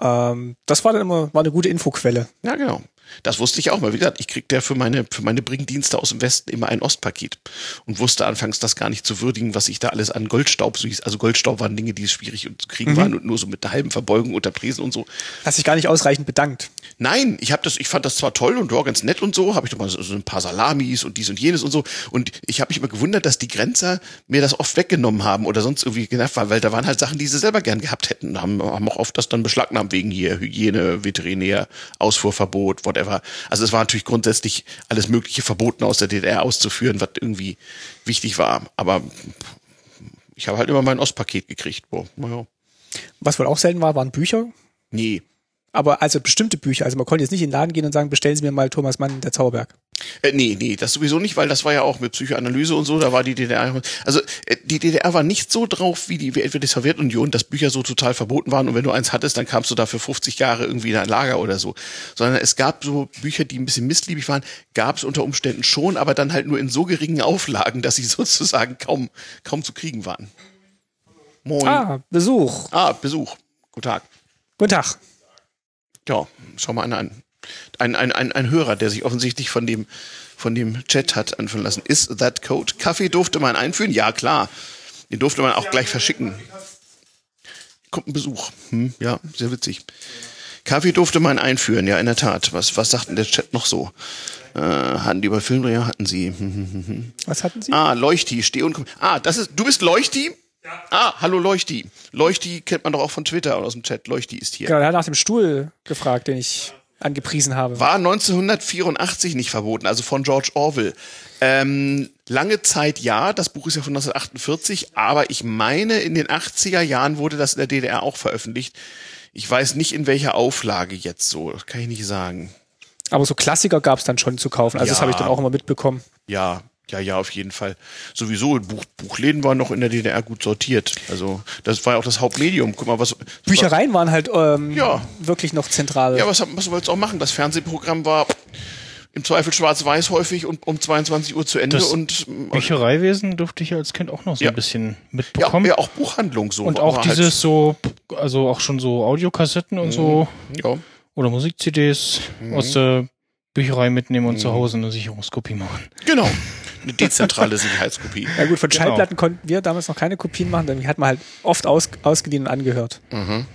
ähm, das war dann immer war eine gute Infoquelle. Ja, genau. Das wusste ich auch mal. Wie gesagt, ich kriegte ja für meine, für meine Bringdienste aus dem Westen immer ein Ostpaket und wusste anfangs das gar nicht zu würdigen, was ich da alles an Goldstaub so hieß. Also Goldstaub waren Dinge, die schwierig zu kriegen waren und nur so mit einer halben Verbeugung unter Tresen und so. Hast dich gar nicht ausreichend bedankt. Nein, ich habe das, ich fand das zwar toll und war ganz nett und so, habe ich doch mal so, so ein paar Salamis und dies und jenes und so. Und ich habe mich immer gewundert, dass die Grenzer mir das oft weggenommen haben oder sonst irgendwie genervt waren, weil da waren halt Sachen, die sie selber gern gehabt hätten. Haben, haben auch oft das dann beschlagnahmt wegen hier Hygiene, Veterinär, Ausfuhrverbot, whatever. Also es war natürlich grundsätzlich alles Mögliche verboten aus der DDR auszuführen, was irgendwie wichtig war. Aber ich habe halt immer mein Ostpaket gekriegt. Boah, naja. Was wohl auch selten war, waren Bücher. Nee. Aber also bestimmte Bücher. Also man konnte jetzt nicht in den Laden gehen und sagen, bestellen Sie mir mal Thomas Mann, der Zauberberg. Äh, nee, nee, das sowieso nicht, weil das war ja auch mit Psychoanalyse und so, da war die DDR, also äh, die DDR war nicht so drauf wie die, wie etwa die Sowjetunion, dass Bücher so total verboten waren und wenn du eins hattest, dann kamst du da für 50 Jahre irgendwie in ein Lager oder so. Sondern es gab so Bücher, die ein bisschen missliebig waren, gab es unter Umständen schon, aber dann halt nur in so geringen Auflagen, dass sie sozusagen kaum, kaum zu kriegen waren. Moin. Ah, Ah, Besuch. Besuch. Guten Tag. Guten Tag. Ja, schau mal einer an. Ein, ein, ein, ein Hörer, der sich offensichtlich von dem, von dem Chat hat anführen lassen. Is that code? Kaffee durfte man einführen? Ja, klar. Den durfte man auch gleich verschicken. Kommt ein Besuch. Hm, ja, sehr witzig. Kaffee durfte man einführen, ja, in der Tat. Was, was sagt denn der Chat noch so? Äh, hatten die bei Filmdreher? Hatten sie. Hm, hm, hm. Was hatten Sie? Ah, Leuchti, steh und komm. Ah, das ist, du bist Leuchti? Ja. Ah, hallo Leuchti. Leuchti kennt man doch auch von Twitter und aus dem Chat. Leuchti ist hier. Genau, er hat nach dem Stuhl gefragt, den ich angepriesen habe. War 1984 nicht verboten, also von George Orwell. Ähm, lange Zeit ja, das Buch ist ja von 1948, aber ich meine, in den 80er Jahren wurde das in der DDR auch veröffentlicht. Ich weiß nicht, in welcher Auflage jetzt so, das kann ich nicht sagen. Aber so Klassiker gab es dann schon zu kaufen. Also das Ja. habe ich dann auch immer mitbekommen. Ja, ja, ja, auf jeden Fall. Sowieso, Buch, Buchläden waren noch in der DDR gut sortiert. Also, das war ja auch das Hauptmedium. Guck mal, was. Büchereien waren halt ähm, Ja. wirklich noch zentral. Ja, was, was wolltest du auch machen? Das Fernsehprogramm war im Zweifel schwarz-weiß häufig und um 22 Uhr zu Ende Das und Büchereiwesen durfte ich als Kind auch noch so Ja. ein bisschen ja, mitbekommen. ja, auch Buchhandlung so. und war auch halt- dieses so, also auch schon so Audiokassetten und so Ja, oder Musik-CDs Mhm. aus der Bücherei mitnehmen und zu Hause eine Sicherungskopie machen. genau. Eine dezentrale Sicherheitskopie. Ja gut, von Genau. Schallplatten konnten wir damals noch keine Kopien machen, denn die hat man halt oft aus, ausgeliehen und angehört. Meine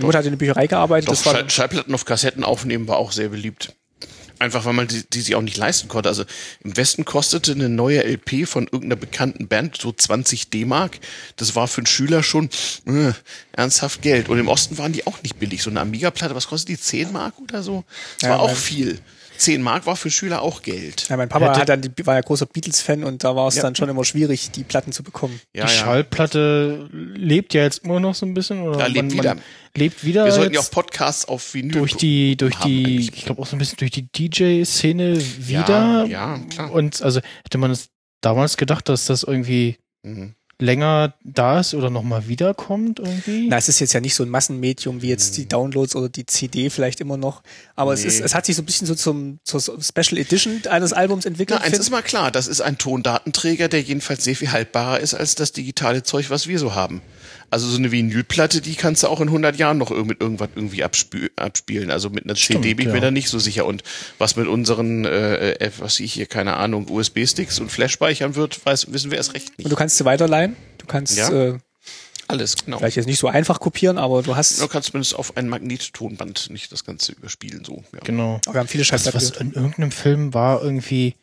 Mutter hat in der Bücherei gearbeitet, Mhm. Doch, das war Schall Schallplatten auf Kassetten aufnehmen war auch sehr beliebt. Einfach weil man die, die sich auch nicht leisten konnte. Also im Westen kostete eine neue LP von irgendeiner bekannten Band so 20 D-Mark. Das war für einen Schüler schon äh, ernsthaft Geld. Und im Osten waren die auch nicht billig. So eine Amiga-Platte, was kostet die? 10 Mark oder so? Das Ja, war auch viel. 10 Mark war für Schüler auch Geld. Ja, mein Papa Hätte- hat dann, war ja großer Beatles-Fan und da war es Ja. dann schon immer schwierig, die Platten zu bekommen. Ja, die ja. Schallplatte lebt ja jetzt immer noch so ein bisschen. Oder Ja, lebt wieder. lebt wieder. Wir sollten ja auch Podcasts auf Vinyl durch die, durch haben die, eigentlich. ich glaube auch so ein bisschen durch die DJ-Szene wieder. ja, klar. Und also hätte man es damals gedacht, dass das irgendwie Mhm. Länger da ist oder nochmal wiederkommt irgendwie. Na, es ist jetzt ja nicht so ein Massenmedium wie jetzt die Downloads oder die CD vielleicht immer noch. Aber es Nee. ist, es hat sich so ein bisschen so zum, zur Special Edition eines Albums entwickelt. Na, eins find- ist mal klar, das ist ein Tondatenträger, der jedenfalls sehr viel haltbarer ist als das digitale Zeug, was wir so haben. Also so eine Vinylplatte, die kannst du auch in 100 Jahren noch mit irgendwas irgendwie abspü abspielen. Also mit einer Stimmt, CD bin ich mir ja. da nicht so sicher. Und was mit unseren, äh, äh, was ich hier, keine Ahnung, USB-Sticks und Flash speichern wird, weiß, wissen wir erst recht und nicht. du kannst sie weiterleihen. Du kannst Ja. äh, Alles, genau. vielleicht jetzt nicht so einfach kopieren, aber du hast, Du kannst zumindest auf ein Magnettonband nicht das Ganze überspielen, so. Ja. Genau. aber wir haben viele Was, Scheiße was in irgendeinem Film war irgendwie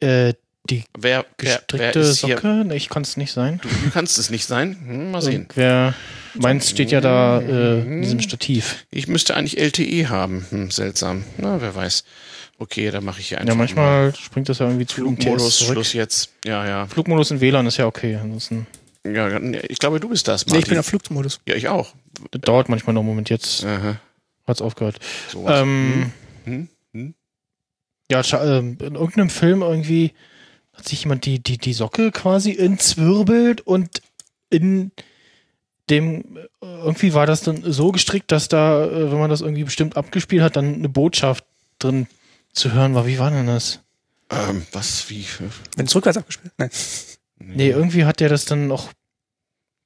äh, die Wer, wer, wer gestrickte ist hier? Socke? Nee, ich kann es nicht sein. Du, kannst es nicht sein. Hm, mal sehen. Wer, meins steht ja da äh, in diesem Stativ. Ich müsste eigentlich LTE haben. Hm, seltsam. Na, wer weiß. Okay, dann mache ich hier einfach Ja, mal manchmal springt das ja irgendwie zu Flugmodus. Schluss jetzt. Ja, ja. Flugmodus in WLAN ist ja okay. Ansonsten Ja, ja, ich glaube, du bist das, Nee, Martin. ich bin auf Flugmodus. ja, ich auch. das dauert manchmal noch einen Moment. Jetzt Aha, hat's aufgehört. sowas. Ähm, Hm, hm. Ja, scha- ähm, in irgendeinem Film irgendwie hat sich jemand die, die, die Socke quasi entzwirbelt und in dem, äh, irgendwie war das dann so gestrickt, dass da, äh, wenn man das irgendwie bestimmt abgespielt hat, dann eine Botschaft drin zu hören war. Wie war denn das? Ähm, was, wie? Wenn es rückwärts abgespielt. Nein. Nee, irgendwie hat der das dann auch,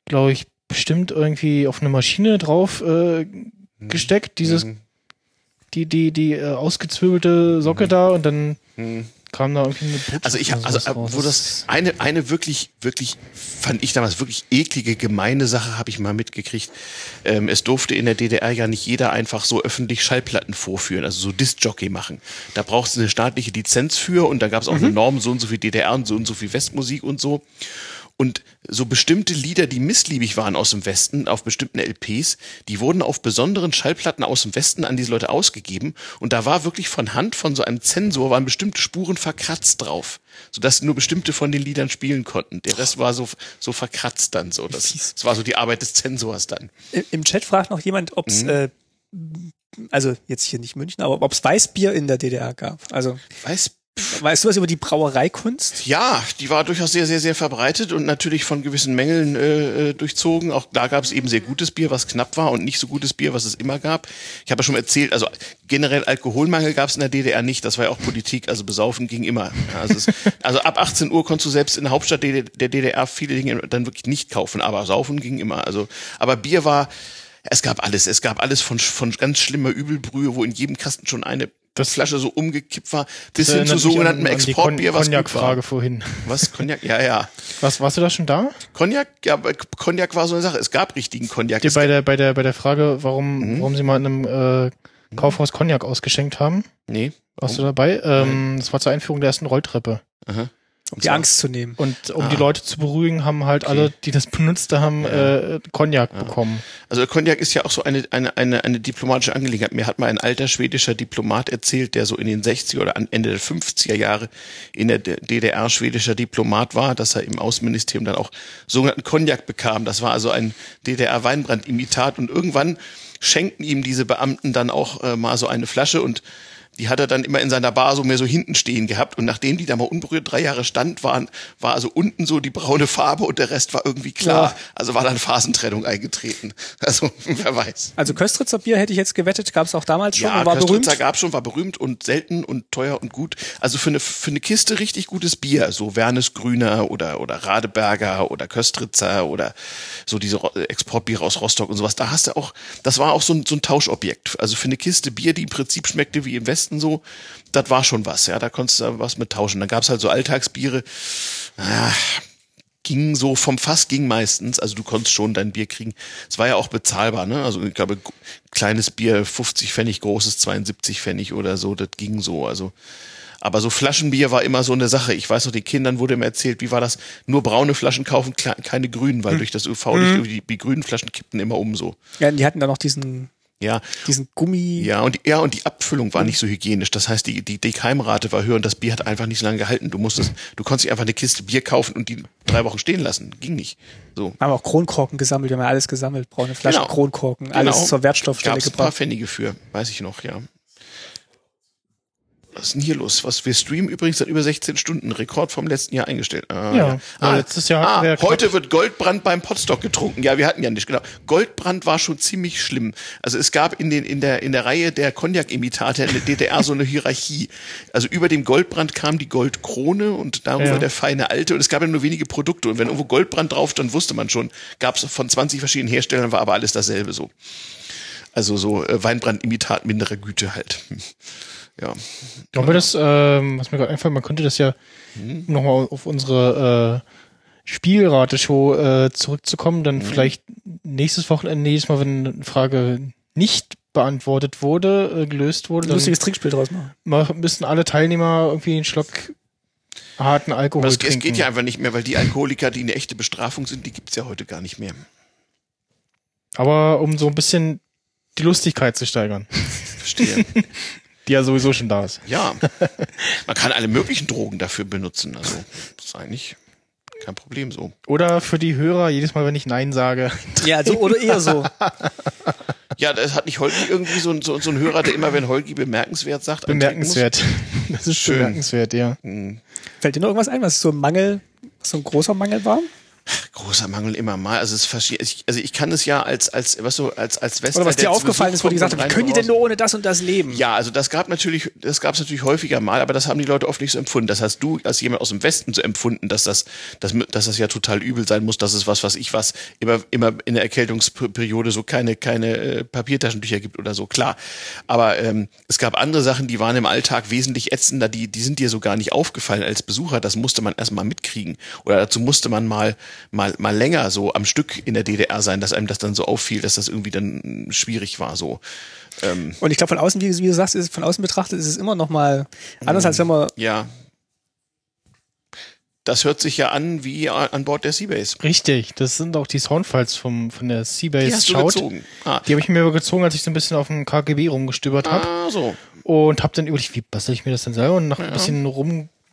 glaube ich, bestimmt irgendwie auf eine Maschine drauf äh, gesteckt, dieses, Hm, die, die, die äh, ausgezwirbelte Socke da und dann hm. Kam da irgendwie eine Botschaft. Also ich, also raus. wo das eine eine wirklich wirklich fand ich damals wirklich eklige gemeine Sache habe ich mal mitgekriegt. Ähm, es durfte in der DDR ja nicht jeder einfach so öffentlich Schallplatten vorführen, also so Disc-Jockey machen. Da brauchst du eine staatliche Lizenz für und da gab es auch eine Norm so und so viel DDR und so und so viel Westmusik und so. Und so bestimmte Lieder, die missliebig waren aus dem Westen, auf bestimmten LPs, die wurden auf besonderen Schallplatten aus dem Westen an diese Leute ausgegeben. Und da war wirklich von Hand von so einem Zensor waren bestimmte Spuren verkratzt drauf, sodass nur bestimmte von den Liedern spielen konnten. Der Rest war so, so verkratzt dann so. Das, das war so die Arbeit des Zensors dann. Im- Chat fragt noch jemand, ob es, Mhm. äh, also jetzt hier nicht München, aber ob es Weißbier in der DDR gab. Also, Weiß weißt du was über die Brauereikunst? Ja, die war durchaus sehr, sehr, sehr verbreitet und natürlich von gewissen Mängeln äh, äh, durchzogen. Auch da gab es eben sehr gutes Bier, was knapp war und nicht so gutes Bier, was es immer gab. Ich habe ja schon erzählt, also generell Alkoholmangel gab es in der DDR nicht. Das war ja auch Politik, also besaufen ging immer. Also, es, also ab 18 Uhr konntest du selbst in der Hauptstadt der der DDR viele Dinge dann wirklich nicht kaufen, aber saufen ging immer. Also, aber Bier war es gab alles. Es gab alles von, von ganz schlimmer Übelbrühe, wo in jedem Kasten schon eine Das- Flasche so umgekippt war, bis Das hin zu sogenannten an- an die Exportbier, was gut war. Cognac-Frage vorhin. Was? Cognac? Ja, ja. Was, warst du da schon da? Cognac? Ja, Cognac war so eine Sache. Es gab richtigen Cognac. Dir Es bei der, bei der, bei der Frage, warum, Mhm. warum sie mal in einem äh, Kaufhaus Cognac ausgeschenkt haben. nee. Warst du dabei? Ähm, das war zur Einführung der ersten Rolltreppe. Aha. Um die Angst zu nehmen. Und um Ah. die Leute zu beruhigen, haben halt alle, die das benutzt haben, äh, Cognac bekommen. Also Cognac ist ja auch so eine, eine, eine, eine diplomatische Angelegenheit. Mir hat mal ein alter schwedischer Diplomat erzählt, der so in den 60er oder an Ende der 50er Jahre in der DDR schwedischer Diplomat war, dass er im Außenministerium dann auch sogenannten Cognac bekam. Das war also ein DDR-Weinbrand-Imitat und irgendwann schenkten ihm diese Beamten dann auch äh, mal so eine Flasche und die hat er dann immer in seiner Bar so mehr so hinten stehen gehabt. Und nachdem die da mal unberührt drei Jahre stand waren, war also unten so die braune Farbe und der Rest war irgendwie klar. Ja. Also war dann Phasentrennung eingetreten. Also wer weiß. Also Köstritzer Bier hätte ich jetzt gewettet, gab es auch damals schon Ja, war berühmt. Köstritzer gab schon, war berühmt und selten und teuer und gut. Also für eine, für eine Kiste richtig gutes Bier, so Wernes Grüner oder, oder Radeberger oder Köstritzer oder so diese Exportbiere aus Rostock und sowas. Da hast du auch, das war auch so ein, so ein Tauschobjekt. Also für eine Kiste Bier, die im Prinzip schmeckte wie im Westen so, das war schon was, ja. Da konntest du was mit tauschen. Dann gab's halt so Alltagsbiere, ah, ging so vom Fass ging meistens, also du konntest schon dein Bier kriegen. Es war ja auch bezahlbar, ne? Also ich glaube kleines Bier 50 Pfennig, großes 72 Pfennig oder so, das ging so, also aber so Flaschenbier war immer so eine Sache. Ich weiß noch, den Kindern wurde immer erzählt, wie war das? Nur braune Flaschen kaufen, keine grünen, weil durch das UV-Licht die, die grünen Flaschen kippten immer um so. Ja, die hatten dann noch diesen Ja. Diesen Gummi. Ja, und die, ja, und die Abfüllung war nicht so hygienisch. Das heißt, die, die, die Keimrate war höher und das Bier hat einfach nicht so lange gehalten. Du musstest, du konntest nicht einfach eine Kiste Bier kaufen und die drei Wochen stehen lassen. Ging nicht. So. Haben auch Kronkorken gesammelt, wir haben ja alles gesammelt, braune Flaschen, Genau. Kronkorken, alles Genau. zur Wertstoffstelle Gab's ein paar gebracht. Pfennige für, weiß ich noch, ja. Was ist denn hier los? Was wir streamen übrigens seit über 16 Stunden, Rekord vom letzten Jahr eingestellt. Ah, Ja, ja, letztes Jahr ah, wir heute wird Goldbrand beim Potstock getrunken. Ja, wir hatten ja nicht genau. Goldbrand war schon ziemlich schlimm. Also es gab in den in der in der Reihe der Cognac-Imitate in der DDR so eine Hierarchie. Also über dem Goldbrand kam die Goldkrone und darüber Ja. der feine Alte und es gab ja nur wenige Produkte und wenn irgendwo Goldbrand drauf stand, wusste man schon, gab es von 20 verschiedenen Herstellern war aber alles dasselbe so. Also so äh, Weinbrandimitat minderer Güte halt. Hm. Ja. Aber das, ähm, was mir gerade einfällt, man könnte das ja Mhm. nochmal auf unsere äh, Spielrate-Show äh, zurückzukommen, dann vielleicht nächstes Wochenende, jedes Mal, wenn eine Frage nicht beantwortet wurde, äh, gelöst wurde, lustiges Trinkspiel draus machen. ma- müssen alle Teilnehmer irgendwie einen Schluck harten Alkohol Aber es, es trinken. geht ja einfach nicht mehr, weil die Alkoholiker, die eine echte Bestrafung sind, die gibt's ja heute gar nicht mehr. Aber um so ein bisschen die Lustigkeit zu steigern, Verstehe. die ja sowieso schon da ist. ja. Man kann alle möglichen Drogen dafür benutzen. Also, das ist eigentlich kein Problem so. Oder für die Hörer, jedes Mal, wenn ich Nein sage, Ja, so oder eher so. Ja, das hat nicht Holgi irgendwie so, ein- so, so ein Hörer, der immer, wenn Holgi bemerkenswert sagt, bemerkenswert. Das ist Schön. bemerkenswert, ja. Fällt dir noch irgendwas ein, was so ein Mangel, was so ein großer Mangel war? Großer Mangel immer mal. Also es also ich kann es ja als als was so als als Westler, Oder was dir aufgefallen ist, wo die gesagt haben, wie können die denn nur ohne das und das leben? Ja, also das gab natürlich, das gab es natürlich häufiger mal, aber das haben die Leute oft nicht so empfunden. Das hast du als jemand aus dem Westen so empfunden, dass das, dass, dass das ja total übel sein muss, dass es was, was ich was, immer, immer in der Erkältungsperiode so keine, keine äh, Papiertaschentücher gibt oder so, klar. Aber ähm, es gab andere Sachen, die waren im Alltag wesentlich ätzender, die, die sind dir so gar nicht aufgefallen als Besucher. Das musste man erstmal mitkriegen. Oder dazu musste man mal, mal, mal länger so am Stück in der DDR sein, dass einem das dann so auffiel, dass das irgendwie dann schwierig war so. Ähm, Und ich glaube, von außen, wie, wie du sagst, ist, von außen betrachtet ist es immer noch mal anders, als wenn man Ja. Das hört sich ja an wie an Bord der Seabase. Richtig, das sind auch die Soundfiles vom, von der Seabase gezogen. Ah, Die habe ich mir gezogen, als ich so ein bisschen auf dem KGB rumgestöbert habe. ah so. Und habe dann überlegt, wie bastel ich mir das denn selber? Und nach ein bisschen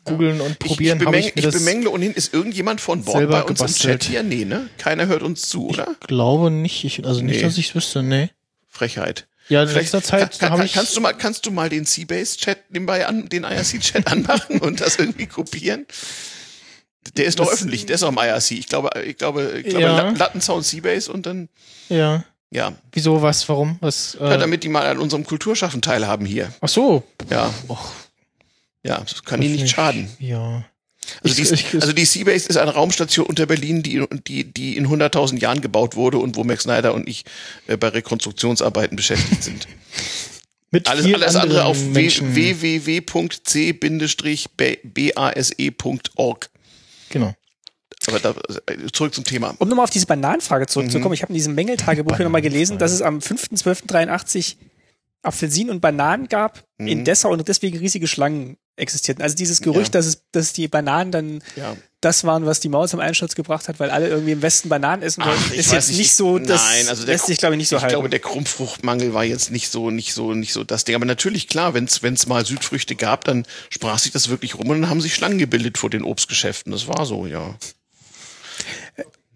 rumgoogeln und Ich, ich, probieren bemäng, ich mir ich das bemängle ohnehin, ist irgendjemand von Bord bei uns gebastelt. im Chat hier? Nee, ne? Keiner hört uns zu, oder? glaube nicht. Ich, also nicht, Nee. dass ich es wüsste, nee. Frechheit. Ja, in Vielleicht letzter Zeit kann, kann, ich... kannst du mal kannst du mal den Seabase-Chat nebenbei an, den IRC-Chat anmachen und das irgendwie kopieren? Der ist doch Das- öffentlich, der ist auch im IRC. Ich glaube, ich glaube, ich glaube Ja. Lat- Lattensound Seabase und dann, Ja. ja. Wieso, was, warum? Was, ja, äh, damit die mal an unserem Kulturschaffen teilhaben hier. ach so. Ja. Ja, das kann ihnen nicht schaden. Ja. Also, Ich- die, ich- also die Seabase ist eine Raumstation unter Berlin, die, die, die in 100.000 Jahren gebaut wurde und wo Max Snyder und ich äh, bei Rekonstruktionsarbeiten beschäftigt sind. Mit Alles, vielen alles andere anderen auf www.c-base.org. Genau. Aber da, äh, zurück zum Thema. Um nochmal auf diese Bananenfrage zurückzukommen, Mhm. ich habe in diesem Mängeltagebuch hier nochmal gelesen, dass es am 5.12.83 Apfelsinen und Bananen gab in Dessau und deswegen riesige Schlangen existierten. Also dieses Gerücht. Ja. dass, es, dass die Bananen dann Ja. das waren, was die Maus am Einsturz gebracht hat, weil alle irgendwie im Westen Bananen essen wollten, Ach, ich ist jetzt nicht so, das nein, also der, lässt sich glaube ich nicht so ich halten. glaube, der Krummfruchtmangel war jetzt nicht so, nicht so, nicht so das Ding. Aber natürlich, klar, wenn es mal Südfrüchte gab, dann sprach sich das wirklich rum und dann haben sich Schlangen gebildet vor den Obstgeschäften. Das war so, ja.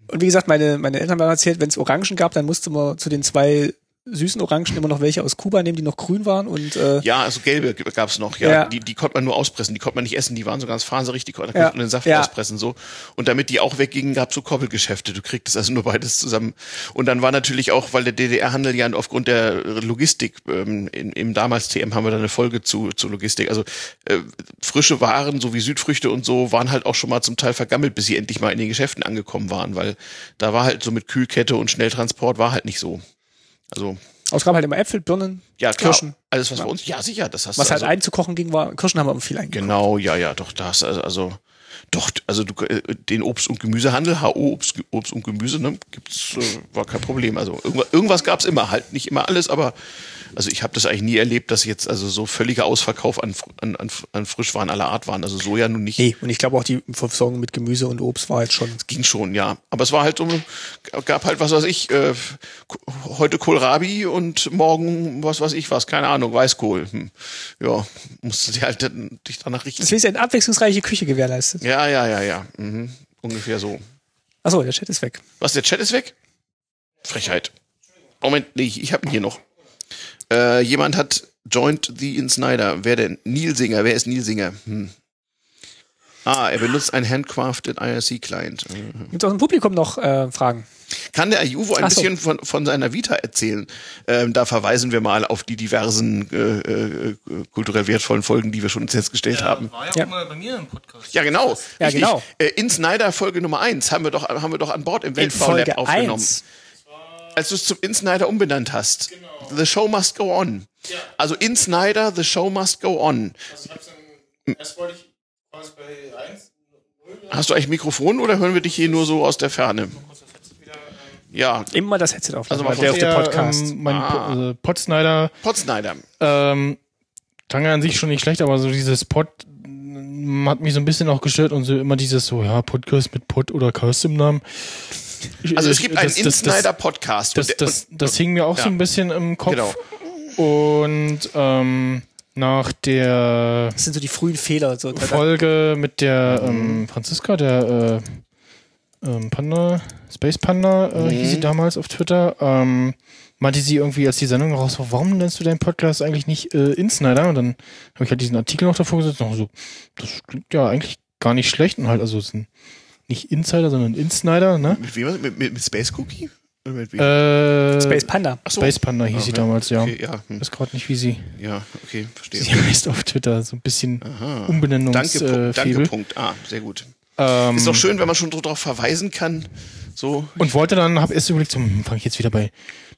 Und wie gesagt, meine, meine Eltern haben erzählt, wenn es Orangen gab, dann musste man zu den zwei süßen Orangen immer noch welche aus Kuba nehmen, die noch grün waren und äh, Ja, also gelbe gab's noch, ja. Ja. Die, die konnte man nur auspressen, die konnte man nicht essen, die waren so ganz faserig, die konnte, Ja. konnte man den Saft Ja. auspressen so. Und damit die auch weggingen, gab's so Koppelgeschäfte. Du kriegtest also nur beides zusammen. Und dann war natürlich auch, weil der DDR-Handel ja aufgrund der Logistik, ähm, in, im damals TM haben wir da eine Folge zu, zu Logistik. Also äh, frische Waren, so wie Südfrüchte und so, waren halt auch schon mal zum Teil vergammelt, bis sie endlich mal in den Geschäften angekommen waren, weil da war halt so mit Kühlkette und Schnelltransport war halt nicht so. Also aber es gab halt immer Äpfel, Birnen, ja, klar, Kirschen. alles was bei uns, ja sicher, das hast Was halt also, einzukochen ging, war, Kirschen haben wir immer viel eingekocht. Genau, ja, ja, doch, das, also, also doch, also du, äh, den Obst- und Gemüsehandel, HO Obst, Obst und Gemüse, ne, gibt's, äh, war kein Problem. Also irgendwas, irgendwas gab's immer, halt nicht immer alles, aber Also ich habe das eigentlich nie erlebt, dass jetzt also so völliger Ausverkauf an, an, an, Frischwaren aller Art waren. Also Soja nun nicht. Nee, und ich glaube auch die Versorgung mit Gemüse und Obst war jetzt schon. Ging schon, ja. Aber es war halt so, gab halt, was weiß ich, äh, heute Kohlrabi und morgen, was weiß ich was, keine Ahnung, Weißkohl. Hm. Ja, musst du dir halt dich danach richten. Das ist eine abwechslungsreiche Küche gewährleistet. Ja, ja, ja, ja. Mhm. Ungefähr so. Achso, der Chat ist weg. Was, der Chat ist weg? Frechheit. Moment, nee, ich, ich habe ihn hier noch. Äh, jemand hat joined the Insnider. Wer denn? Neil Singer. Wer ist Neil Singer? Hm. Ah, er benutzt einen handcrafted IRC-Client. Gibt es aus dem Publikum noch äh, Fragen? Kann der Ayuvo ein so. bisschen von, von seiner Vita erzählen? Ähm, da verweisen wir mal auf die diversen äh, äh, kulturell wertvollen Folgen, die wir schon festgestellt ja, haben. War ja, ja. auch mal bei mir im Podcast. Ja, genau. Ja, Richtig. genau. Äh, in Snyder Folge Nummer eins haben wir doch, haben wir doch an Bord im Weltbaulab aufgenommen. Eins. Als du es zum Insnider umbenannt hast. Genau. The Show Must Go On. Ja. Also Insnider, The Show Must Go On. Also ich erst wollte ich quasi bei 1 Hast du eigentlich Mikrofon oder hören wir dich hier nur so aus der Ferne? Ja. Immer das Headset auf. Also mal der auf der Podcast. Ähm, mein ah. also Podsnyder. Podsnyder. Ähm, Tange an sich schon nicht schlecht, aber so dieses Pod hat mich so ein bisschen auch gestört und so immer dieses so, ja, Podcast mit Pod oder Cast im Namen. Also es gibt einen Insnider-Podcast. Das, das, das, das, hing mir auch ja. so ein bisschen im Kopf. Genau. Und ähm, nach der das sind so die frühen Fehler. So, Folge mit der ähm, Franziska, der äh, ähm, Panda, Space Panda äh, mhm. hieß sie damals auf Twitter, ähm, meinte sie irgendwie, als die Sendung raus war, warum nennst du deinen Podcast eigentlich nicht äh, Insnider? Und dann habe ich halt diesen Artikel noch davor gesetzt und so, das klingt ja eigentlich gar nicht schlecht und halt, also es ist ein, nicht Insider, sondern Insnider, ne? Mit wem? Mit, mit, mit Space Cookie? Äh, Space Panda. So. Space Panda hieß okay. sie damals, ja. Okay, ja. Hm. Ist gerade nicht, wie sie. Ja, okay, verstehe. Sie heißt auf Twitter so ein bisschen Umbenennungs Danke, äh, Danke, Punkt. Ah, sehr gut. Ähm, ist doch schön, wenn man schon darauf verweisen kann. So. Und wollte dann, hab erst überlegt, so, hm, fange ich jetzt wieder bei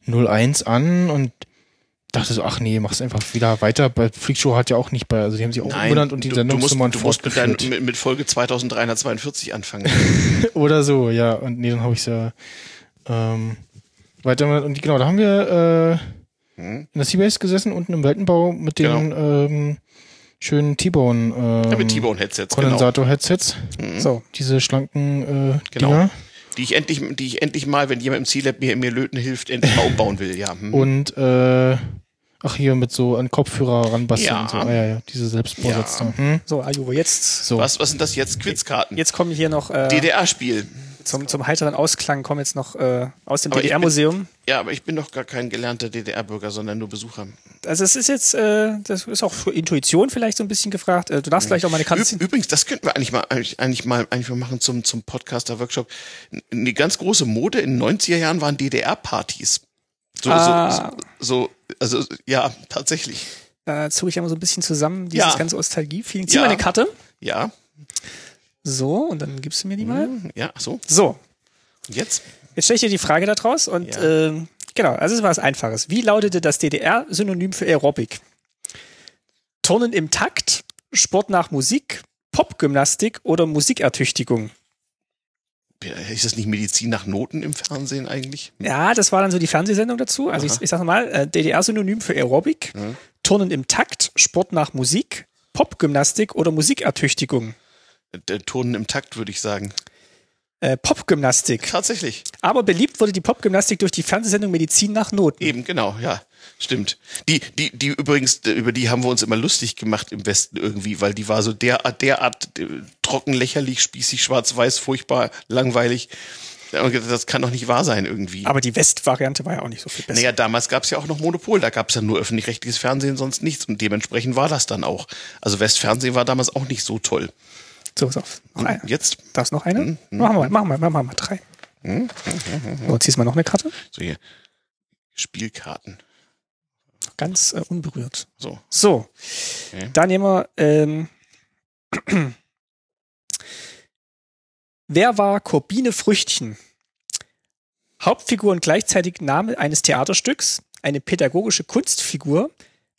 01 an und dachte so, ach nee, mach's einfach wieder weiter. Bei Freakshow hat ja auch nicht bei, also die haben sich auch Nein, umbenannt und die Sendungsnummern Du musst, du musst mit, dein, mit, Folge 2342 anfangen. Oder so, ja. Und nee, dann habe ich ja ähm, weiter und genau, da haben wir äh, hm. in der Seabase gesessen, unten im Weltenbau mit den genau. ähm, schönen T-Bone ähm, ja, mit T-Bone-Headsets, genau. Kondensator-Headsets. Mhm. So, diese schlanken äh, genau. Dinger. Die ich endlich, die ich endlich mal, wenn jemand im C-Lab mir, mir löten hilft, endlich mal umbauen will, ja. Hm. Und äh, Ach, hier mit so an Kopfhörer ranbasteln ja. und so. Ah, ja, ja, diese Selbstbausätze. Ja. Hm? So, Ajuvo, jetzt. So. Was, was sind das jetzt? Quizkarten. Jetzt kommen hier noch. Äh, DDR-Spiel. Zum, zum heiteren Ausklang kommen jetzt noch äh, aus dem DDR-Museum. Ja, aber ich bin doch gar kein gelernter DDR-Bürger, sondern nur Besucher. Also es ist jetzt, äh, das ist auch für Intuition vielleicht so ein bisschen gefragt. Äh, du darfst vielleicht auch meine Karte ziehen. Übrigens, das könnten wir eigentlich mal, eigentlich, eigentlich mal, eigentlich mal machen zum, zum Podcaster-Workshop. Eine ganz große Mode in den 90er Jahren waren DDR-Partys. So, ah. so, so, also ja, tatsächlich. Da zog ich ja mal so ein bisschen zusammen, dieses ja. ganze Nostalgie-Feeling. Zieh ja. mal eine Karte. Ja. So, und dann gibst du mir die mal. Hm, ja, so. So. Und jetzt? Jetzt stelle ich dir die Frage da draus und ja. äh, genau, also es war was Einfaches. Wie lautete das DDR-Synonym für Aerobic? Turnen im Takt, Sport nach Musik, Popgymnastik oder Musikertüchtigung? Ist das nicht Medizin nach Noten im Fernsehen eigentlich? Ja, das war dann so die Fernsehsendung dazu. Also ich, ich sag nochmal, äh, DDR-Synonym für Aerobic, mhm. Turnen im Takt, Sport nach Musik, Popgymnastik oder Musikertüchtigung? Der Turnen im Takt, würde ich sagen. Äh, Popgymnastik. Tatsächlich. Aber beliebt wurde die Popgymnastik durch die Fernsehsendung Medizin nach Noten. Eben, genau, ja. Stimmt. Die, die, die übrigens, über die haben wir uns immer lustig gemacht im Westen irgendwie, weil die war so derart, derart äh, trocken, lächerlich, spießig, schwarz-weiß, furchtbar, langweilig. Das kann doch nicht wahr sein irgendwie. Aber die Westvariante war ja auch nicht so viel besser. Naja, damals gab es ja auch noch Monopol, da gab es ja nur öffentlich-rechtliches Fernsehen, sonst nichts. Und dementsprechend war das dann auch. Also Westfernsehen war damals auch nicht so toll. So, ist auf. Noch eine. Jetzt? Da ist noch eine? Mhm. Machen wir, machen wir, machen wir mal drei. Mhm. So, ziehst mal noch eine Karte. So hier. Spielkarten. Ganz äh, unberührt. So. So. Okay. Dann nehmen wir, ähm, Wer war Corbine Früchtchen? Hauptfigur und gleichzeitig Name eines Theaterstücks, eine pädagogische Kunstfigur,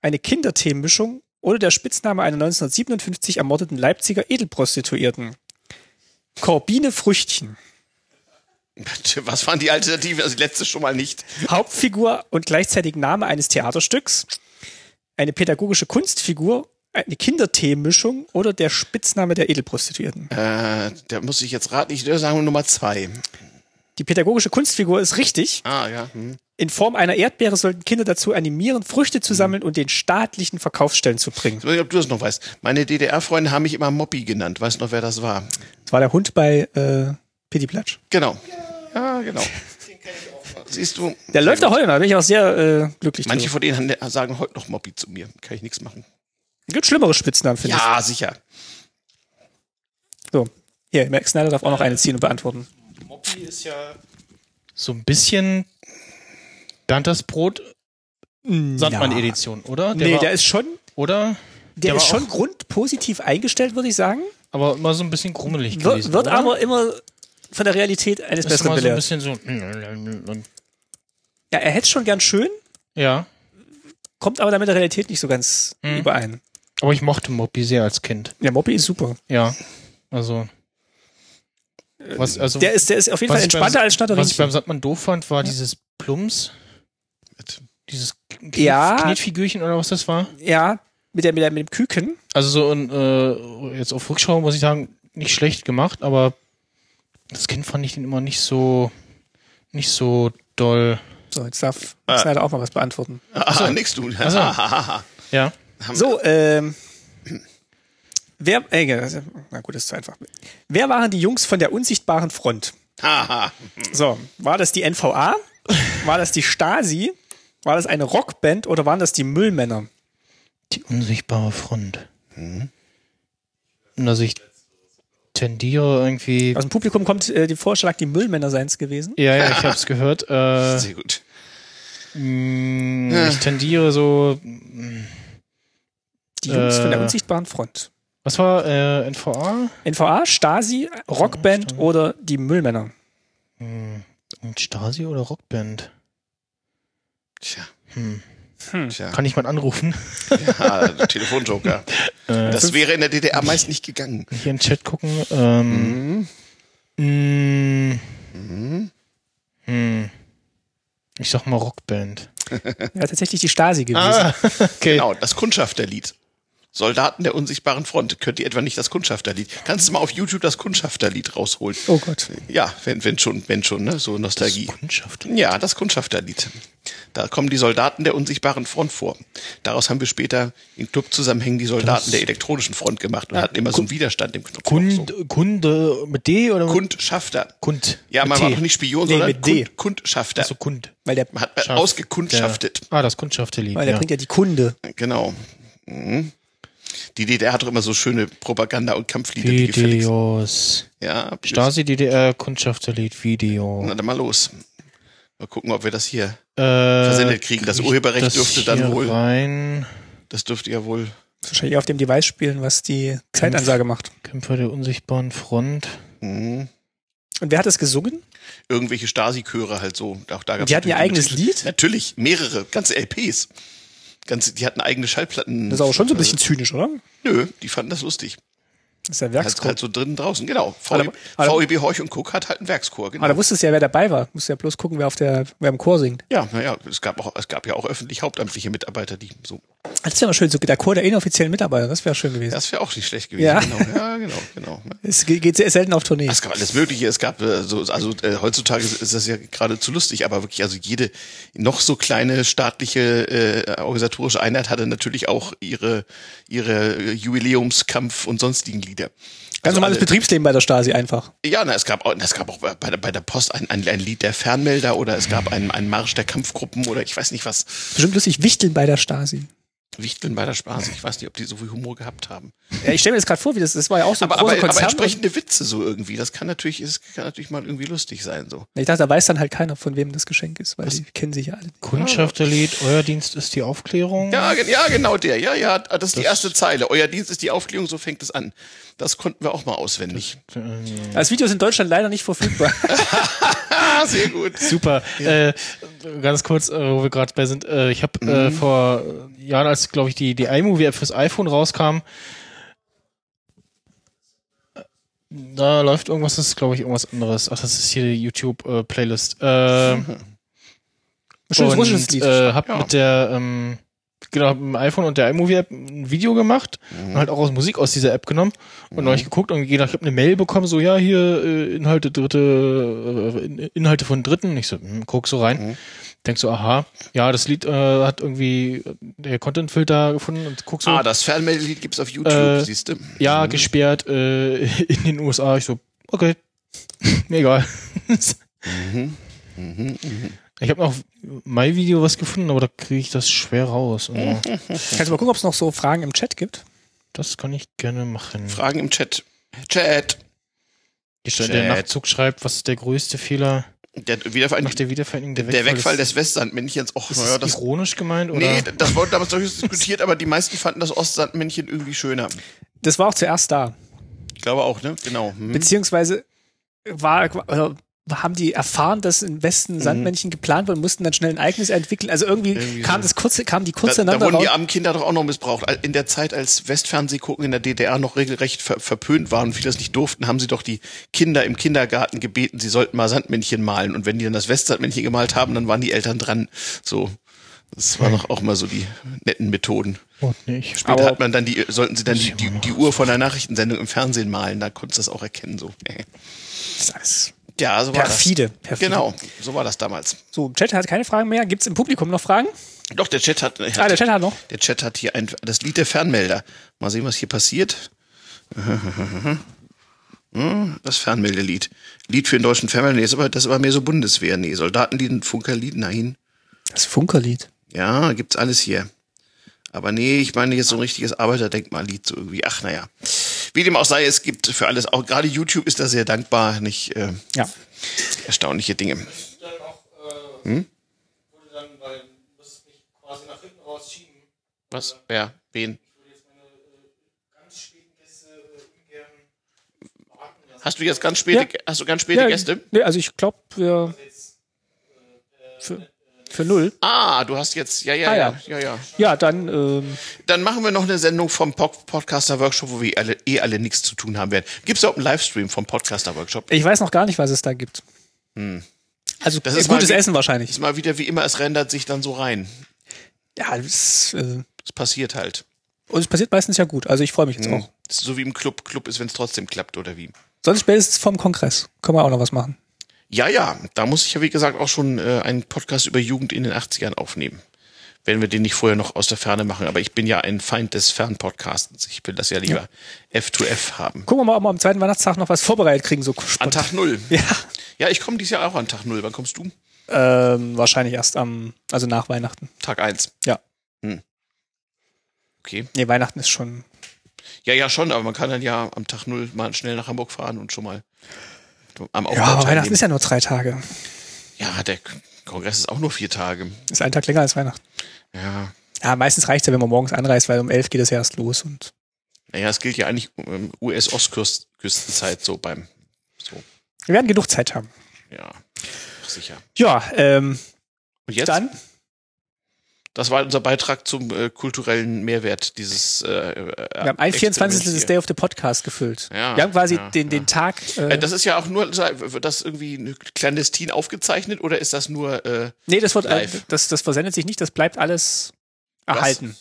eine Kinderthemenmischung oder der Spitzname einer 1957 ermordeten Leipziger Edelprostituierten. Corbine Früchtchen. Was waren die Alternativen? Also die letzte schon mal nicht. Hauptfigur und gleichzeitig Name eines Theaterstücks, eine pädagogische Kunstfigur, eine Kindertheemischung oder der Spitzname der Edelprostituierten. Äh, da muss ich jetzt raten, ich würde sagen Nummer zwei. Die pädagogische Kunstfigur ist richtig. Ah, ja. Hm. In Form einer Erdbeere sollten Kinder dazu animieren, Früchte zu sammeln und den staatlichen Verkaufsstellen zu bringen. Ich weiß nicht, ob du das noch weißt. Meine DDR-Freunde haben mich immer Moppi genannt. Weißt du noch, wer das war? Das war der Hund bei äh, Pitti Platsch. Genau. Ja, genau. Siehst du? Der läuft auch heute noch, da bin ich auch sehr äh, glücklich Manche drüber. von denen sagen heute noch Moppi zu mir. Kann ich nichts machen. Gibt schlimmere Spitznamen, finde Ja, sicher. ich. So. Hier, Max Snyder darf auch noch eine ziehen und beantworten. Moppi ist ja so ein bisschen Dantas Brot Sandmann-Edition, oder? Nee, war, der ist schon, oder? der, war ist schon grundpositiv eingestellt, würde ich sagen. aber immer so ein bisschen krummelig Wird, gewesen. wird oder? aber immer von der Realität eines ist Besseren immer so ein belehrt. bisschen so. Ja, er hätte schon gern schön, Ja, kommt aber damit der Realität nicht so ganz Hm. überein. aber ich mochte Moppi sehr als Kind. Ja, Moppi ist super. Ja, also. Was, also Der ist, der ist auf jeden Fall ich beim- entspannter als Was ich beim. Sandmann doof fand, war dieses Plums. Dieses Knet Ja. Knetfigürchen oder was das war. Ja, mit, der, mit, der, mit dem Küken. Also so ein, äh, jetzt auf Rückschau muss ich sagen, nicht schlecht gemacht, aber das Kind fand ich den immer nicht so, nicht so doll. So, jetzt darf Ah. Snyder auch mal was beantworten. Ah, nix du. so. Ja. So, ähm. Wer, äh, na gut, das ist zu einfach. Wer waren die Jungs von der unsichtbaren Front? Haha. So, war das die NVA? War das die Stasi? War das eine Rockband oder waren das die Müllmänner? Die unsichtbare Front. Und also ich tendiere irgendwie. Aus dem Publikum kommt äh, die Vorschlag, die Müllmänner seien es gewesen. Ja, ja, ich hab's gehört. Äh, Sehr gut. mh, ich tendiere so. Die Jungs von der Äh. unsichtbaren Front. Was war äh, NVA? NVA, Stasi, Rockband oder die Müllmänner? Und Stasi oder Rockband? Tja. Hm. Tja. Kann ich mal anrufen? Ja, Telefonjoker. Äh, Das wäre in der DDR meist nicht gegangen. hier in den Chat gucken. Ähm, mh, hm. Ich sag mal Rockband. Ja, tatsächlich die Stasi gewesen. Ah, okay. Genau, das Kundschafterlied. Soldaten der unsichtbaren Front. Könnt ihr etwa nicht das Kundschafterlied? Kannst du mal auf YouTube das Kundschafterlied rausholen? Oh Gott. Ja, wenn, wenn schon, wenn schon, ne? So Nostalgie. Kundschaft. Ja, das Kundschafterlied. Da kommen die Soldaten der unsichtbaren Front vor. Daraus haben wir später in Clubzusammenhängen die Soldaten Das- der elektronischen Front gemacht und hatten immer so einen Widerstand im Knopf. Kund, Kunde mit D oder mit Kundschafter. Kund? Ja, man T. war doch nicht Spion, Nee, sondern mit D. Kund, Kundschafter. Also Kund. Weil der, Man hat man Schaff- ausgekundschaftet. Der, ah, das Kundschafterlied. weil der ja. bringt ja die Kunde. Genau. Mhm. Die DDR hat doch immer so schöne Propaganda- und Kampflieder, die. Videos. Ja, Stasi, DDR, Kundschafterlied, Video. Na dann mal los. Mal gucken, ob wir das hier. Äh, versendet kriegen. Das Urheberrecht das dürfte dann wohl- Rein. Das dürfte ja wohl. Wahrscheinlich auf dem Device spielen, was die Zeitansage macht. Kämpfer der unsichtbaren Front. Mhm. Und wer hat das gesungen? Irgendwelche Stasi-Chöre halt so. Auch da gab's Die hatten ihr eigenes. Lied? Natürlich, mehrere, ganze LPs. Ganze, die hatten eigene Schallplatten. Das ist auch schon so ein bisschen zynisch, oder? Nö, die fanden das lustig. Das ist ja Halt, Werkschor. halt so drinnen draußen, genau. Aber- VEB, aber- VEB Horch und Cook hat halt einen Werkschor, genau. Aber da wusstest du ja, wer dabei war. Musst ja bloß gucken, wer auf der, wer im Chor singt. ja, naja, es gab auch, es gab ja auch öffentlich hauptamtliche Mitarbeiter, die so. Das wäre mal schön, so der Chor der inoffiziellen Mitarbeiter, das wäre schön gewesen. Das wäre auch nicht schlecht gewesen. Ja. Genau. Ja, genau, genau. Es ge- geht sehr selten auf Tournee. Es gab alles Mögliche. Es gab äh, so, also äh, heutzutage ist das ja geradezu lustig, aber wirklich, also jede noch so kleine staatliche äh, organisatorische Einheit hatte natürlich auch ihre ihre äh, Jubiläumskampf und sonstigen Lieder. Ganz Also normales alle- Betriebsleben bei der Stasi einfach. Ja, na, es gab auch, es gab auch bei der, bei der Post ein, ein, ein Lied der Fernmelder oder es gab einen, einen Marsch der Kampfgruppen oder ich weiß nicht was. Bestimmt lustig, Wichteln bei der Stasi. Wichteln bei der Spaß. Ich weiß nicht, ob die so viel Humor gehabt haben. Ja, ich stelle mir das gerade vor, wie das, das war ja auch so ein Aber, großer aber, aber Konzern. entsprechende Witze so irgendwie. Das kann natürlich, das kann natürlich mal irgendwie lustig sein so. ich dachte, da weiß dann halt keiner, von wem das Geschenk ist, weil die kennen sich ja alle. Kundschafterlied, euer Dienst ist die Aufklärung. Ja, ja, genau der. Ja, ja, das ist die erste Zeile. Euer Dienst ist die Aufklärung, so fängt es an. Das konnten wir auch mal auswendig. Das Video ist in Deutschland leider nicht verfügbar. Ah, sehr gut. Super. Äh, ganz kurz, äh, wo wir gerade bei sind. Äh, ich habe äh, vor Jahren, als glaube ich die die iMovie App fürs iPhone rauskam, Da läuft irgendwas, das ist glaube ich irgendwas anderes. Ach, das ist hier die YouTube-Playlist. Äh, Schönes und, Lied. Äh, hab Ja. mit der, ähm, genau, hab mit dem iPhone und der iMovie-App ein Video gemacht und halt auch aus Musik aus dieser App genommen und neulich geguckt und gedacht, ich habe eine Mail bekommen, so ja, hier äh, Inhalte dritte, äh, In- Inhalte von Dritten. Ich so, hm, guck so rein. Denk so, aha, ja, das Lied äh, hat irgendwie äh, der Content-Filter gefunden und guck so, Ah, das Fernmeldelied gibt's auf YouTube, Äh, siehst du? ja, gesperrt äh, in den USA. Ich so, okay, mir egal. Ich habe noch mein Video was gefunden, aber da kriege ich das schwer raus. Also, Kannst du mal gucken, ob es noch so Fragen im Chat gibt? das kann ich gerne machen. Fragen im Chat. Chat. Der Chat. Nachzug schreibt, was ist der größte Fehler Der Wiedervereinigung, nach der Wiedervereinigung? der Wegfall des Westsandmännchens. Och, Ist naja, das ironisch gemeint? Oder? nee, das wurde damals durchaus diskutiert, aber die meisten fanden das Ostsandmännchen irgendwie schöner. Das war auch zuerst da. Ich glaube auch, ne? Genau. Hm. Beziehungsweise war, oder haben die erfahren, dass im Westen Sandmännchen geplant wurde und mussten dann schnell ein eigenes entwickeln. Also irgendwie, Irgendwie kam so. das kurze, kam die Da, kurze da wurden die armen Kinder doch auch noch missbraucht. In der Zeit, als Westfernseh gucken in der DDR noch regelrecht ver verpönt waren und viele das nicht durften, haben sie doch die Kinder im Kindergarten gebeten, sie sollten mal Sandmännchen malen. Und wenn die dann das Westsandmännchen gemalt haben, dann waren die Eltern dran. So. Das waren doch auch mal so die netten Methoden. Oh, nicht. Später Aber- hat man dann die, sollten sie dann die, die, die Uhr von der Nachrichtensendung im Fernsehen malen, da konntest du das auch erkennen, so. Das ist alles Ja, so war perfide, das. perfide. Genau, so war das damals. So, Chat hat keine Fragen mehr. Gibt es im Publikum noch Fragen? Doch, der Chat hat, Ah, der Chat hat noch. Der Chat hat hier ein, das Lied der Fernmelder. Mal sehen, was hier passiert. Hm, Das Fernmeldelied. Lied für den deutschen Fernmelder. Nee, das ist aber, das ist aber mehr so Bundeswehr. Nee, Soldatenlied Funkerlied, nein. Das Funkerlied. Ja, gibt's alles hier. Aber nee, ich meine jetzt so ein richtiges Arbeiterdenkmallied, so irgendwie. Ach, naja. Wie dem auch sei, es gibt für alles, auch gerade YouTube ist da sehr dankbar, nicht äh, Ja. erstaunliche Dinge. Hm? Was? Wer? Wen? Ganz späten Gäste ungern warten lassen. Hast du jetzt ganz späte, Ja. hast du ganz späte ja, Gäste? Nee, also ich glaube, wir für, für null. Ah, du hast jetzt, ja, ja, Ah, ja, ja. ja, ja. Ja, dann ähm, Dann machen wir noch eine Sendung vom Pod- Podcaster Workshop, wo wir alle, eh alle nichts zu tun haben werden. Gibt es auch einen Livestream vom Podcaster Workshop? ich weiß noch gar nicht, was es da gibt. Also Das ist mal gutes wie- Essen wahrscheinlich. Ist mal wieder wie immer, es rendert sich dann so rein. Ja, das, äh, Es passiert halt. und es passiert meistens ja gut. Also ich freue mich jetzt Hm. auch. Das so wie im Club. Club ist, wenn es trotzdem klappt, oder wie? Sonst spätestens vom Kongress. Können wir auch noch was machen. Ja, ja, da muss ich ja, wie gesagt, auch schon äh, einen Podcast über Jugend in den 80ern aufnehmen. Wenn wir den nicht vorher noch aus der Ferne machen. Aber ich bin ja ein Feind des Fernpodcastens. Ich will das ja lieber F2F haben. Gucken wir mal, ob wir am zweiten Weihnachtstag noch was vorbereitet kriegen. So An. Tag Null. Ja. Ja, ich komme dieses Jahr auch an Tag Null. Wann kommst du? Ähm, wahrscheinlich erst am, also nach Weihnachten. Tag eins. Ja. Okay. Nee, Weihnachten ist schon. Ja, ja, schon, aber man kann dann ja am Tag Null mal schnell nach Hamburg fahren und schon mal am Aufbau Ja, aber Weihnachten ist ja nur drei Tage. Ja, der Kongress ist auch nur vier Tage. Ist ein Tag länger als Weihnachten. Ja. Ja, meistens reicht ja, wenn man morgens anreist, weil um elf geht es ja erst los und. Naja, es gilt ja eigentlich um US-Ostküstenzeit so beim, so, Wir werden genug Zeit haben. ja, sicher. Ja, ähm, Und jetzt? dann. Das war unser Beitrag zum äh, kulturellen Mehrwert dieses äh, Wir haben ein 24. des Day of the Podcast gefüllt. Ja, wir haben quasi ja, den, den Tag. Äh, äh, Das ist ja auch nur, wird das irgendwie clandestin aufgezeichnet oder ist das nur, äh, nee, das wird, äh, live. das, das versendet sich nicht, das bleibt alles erhalten.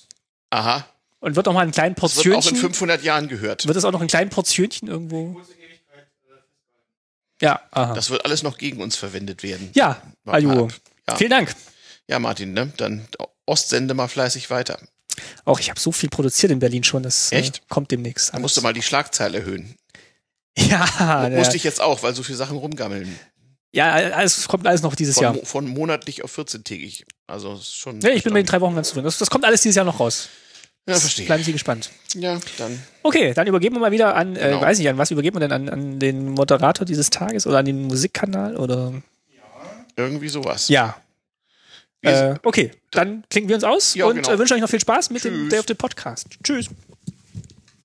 aha, Und wird auch mal in kleinen das wird auch in Portionchen. 500 Jahren gehört. Wird es auch noch in kleinen Portionchen irgendwo? Ja, aha. Das wird alles noch gegen uns verwendet werden. ja, ab. Ja. Vielen Dank. Ja, Martin, ne? Dann Ostsende mal fleißig weiter. Auch ich habe so viel produziert in Berlin schon, das Echt? Äh, kommt demnächst. Da musst du mal die Schlagzeile erhöhen. Ja, Musste ja. ich jetzt auch, weil so viele Sachen rumgammeln. ja, alles kommt alles noch dieses Von, Jahr. von monatlich auf 14-tägig. Also ist schon. Ja, ich bin mit den drei Wochen ganz zufrieden. Das, das kommt alles dieses Jahr noch raus. Ja, verstehe. Bleiben Sie gespannt. Ja, dann. Okay, dann übergeben wir mal wieder an, äh, Genau. weiß nicht, an was übergeben wir denn? An, an den Moderator dieses Tages oder an den Musikkanal oder? Irgendwie sowas. Ja. Äh, okay, dann klinken wir uns aus Ja, und genau. äh, wünschen euch noch viel Spaß mit dem Tschüss. Day of the Podcast. Tschüss.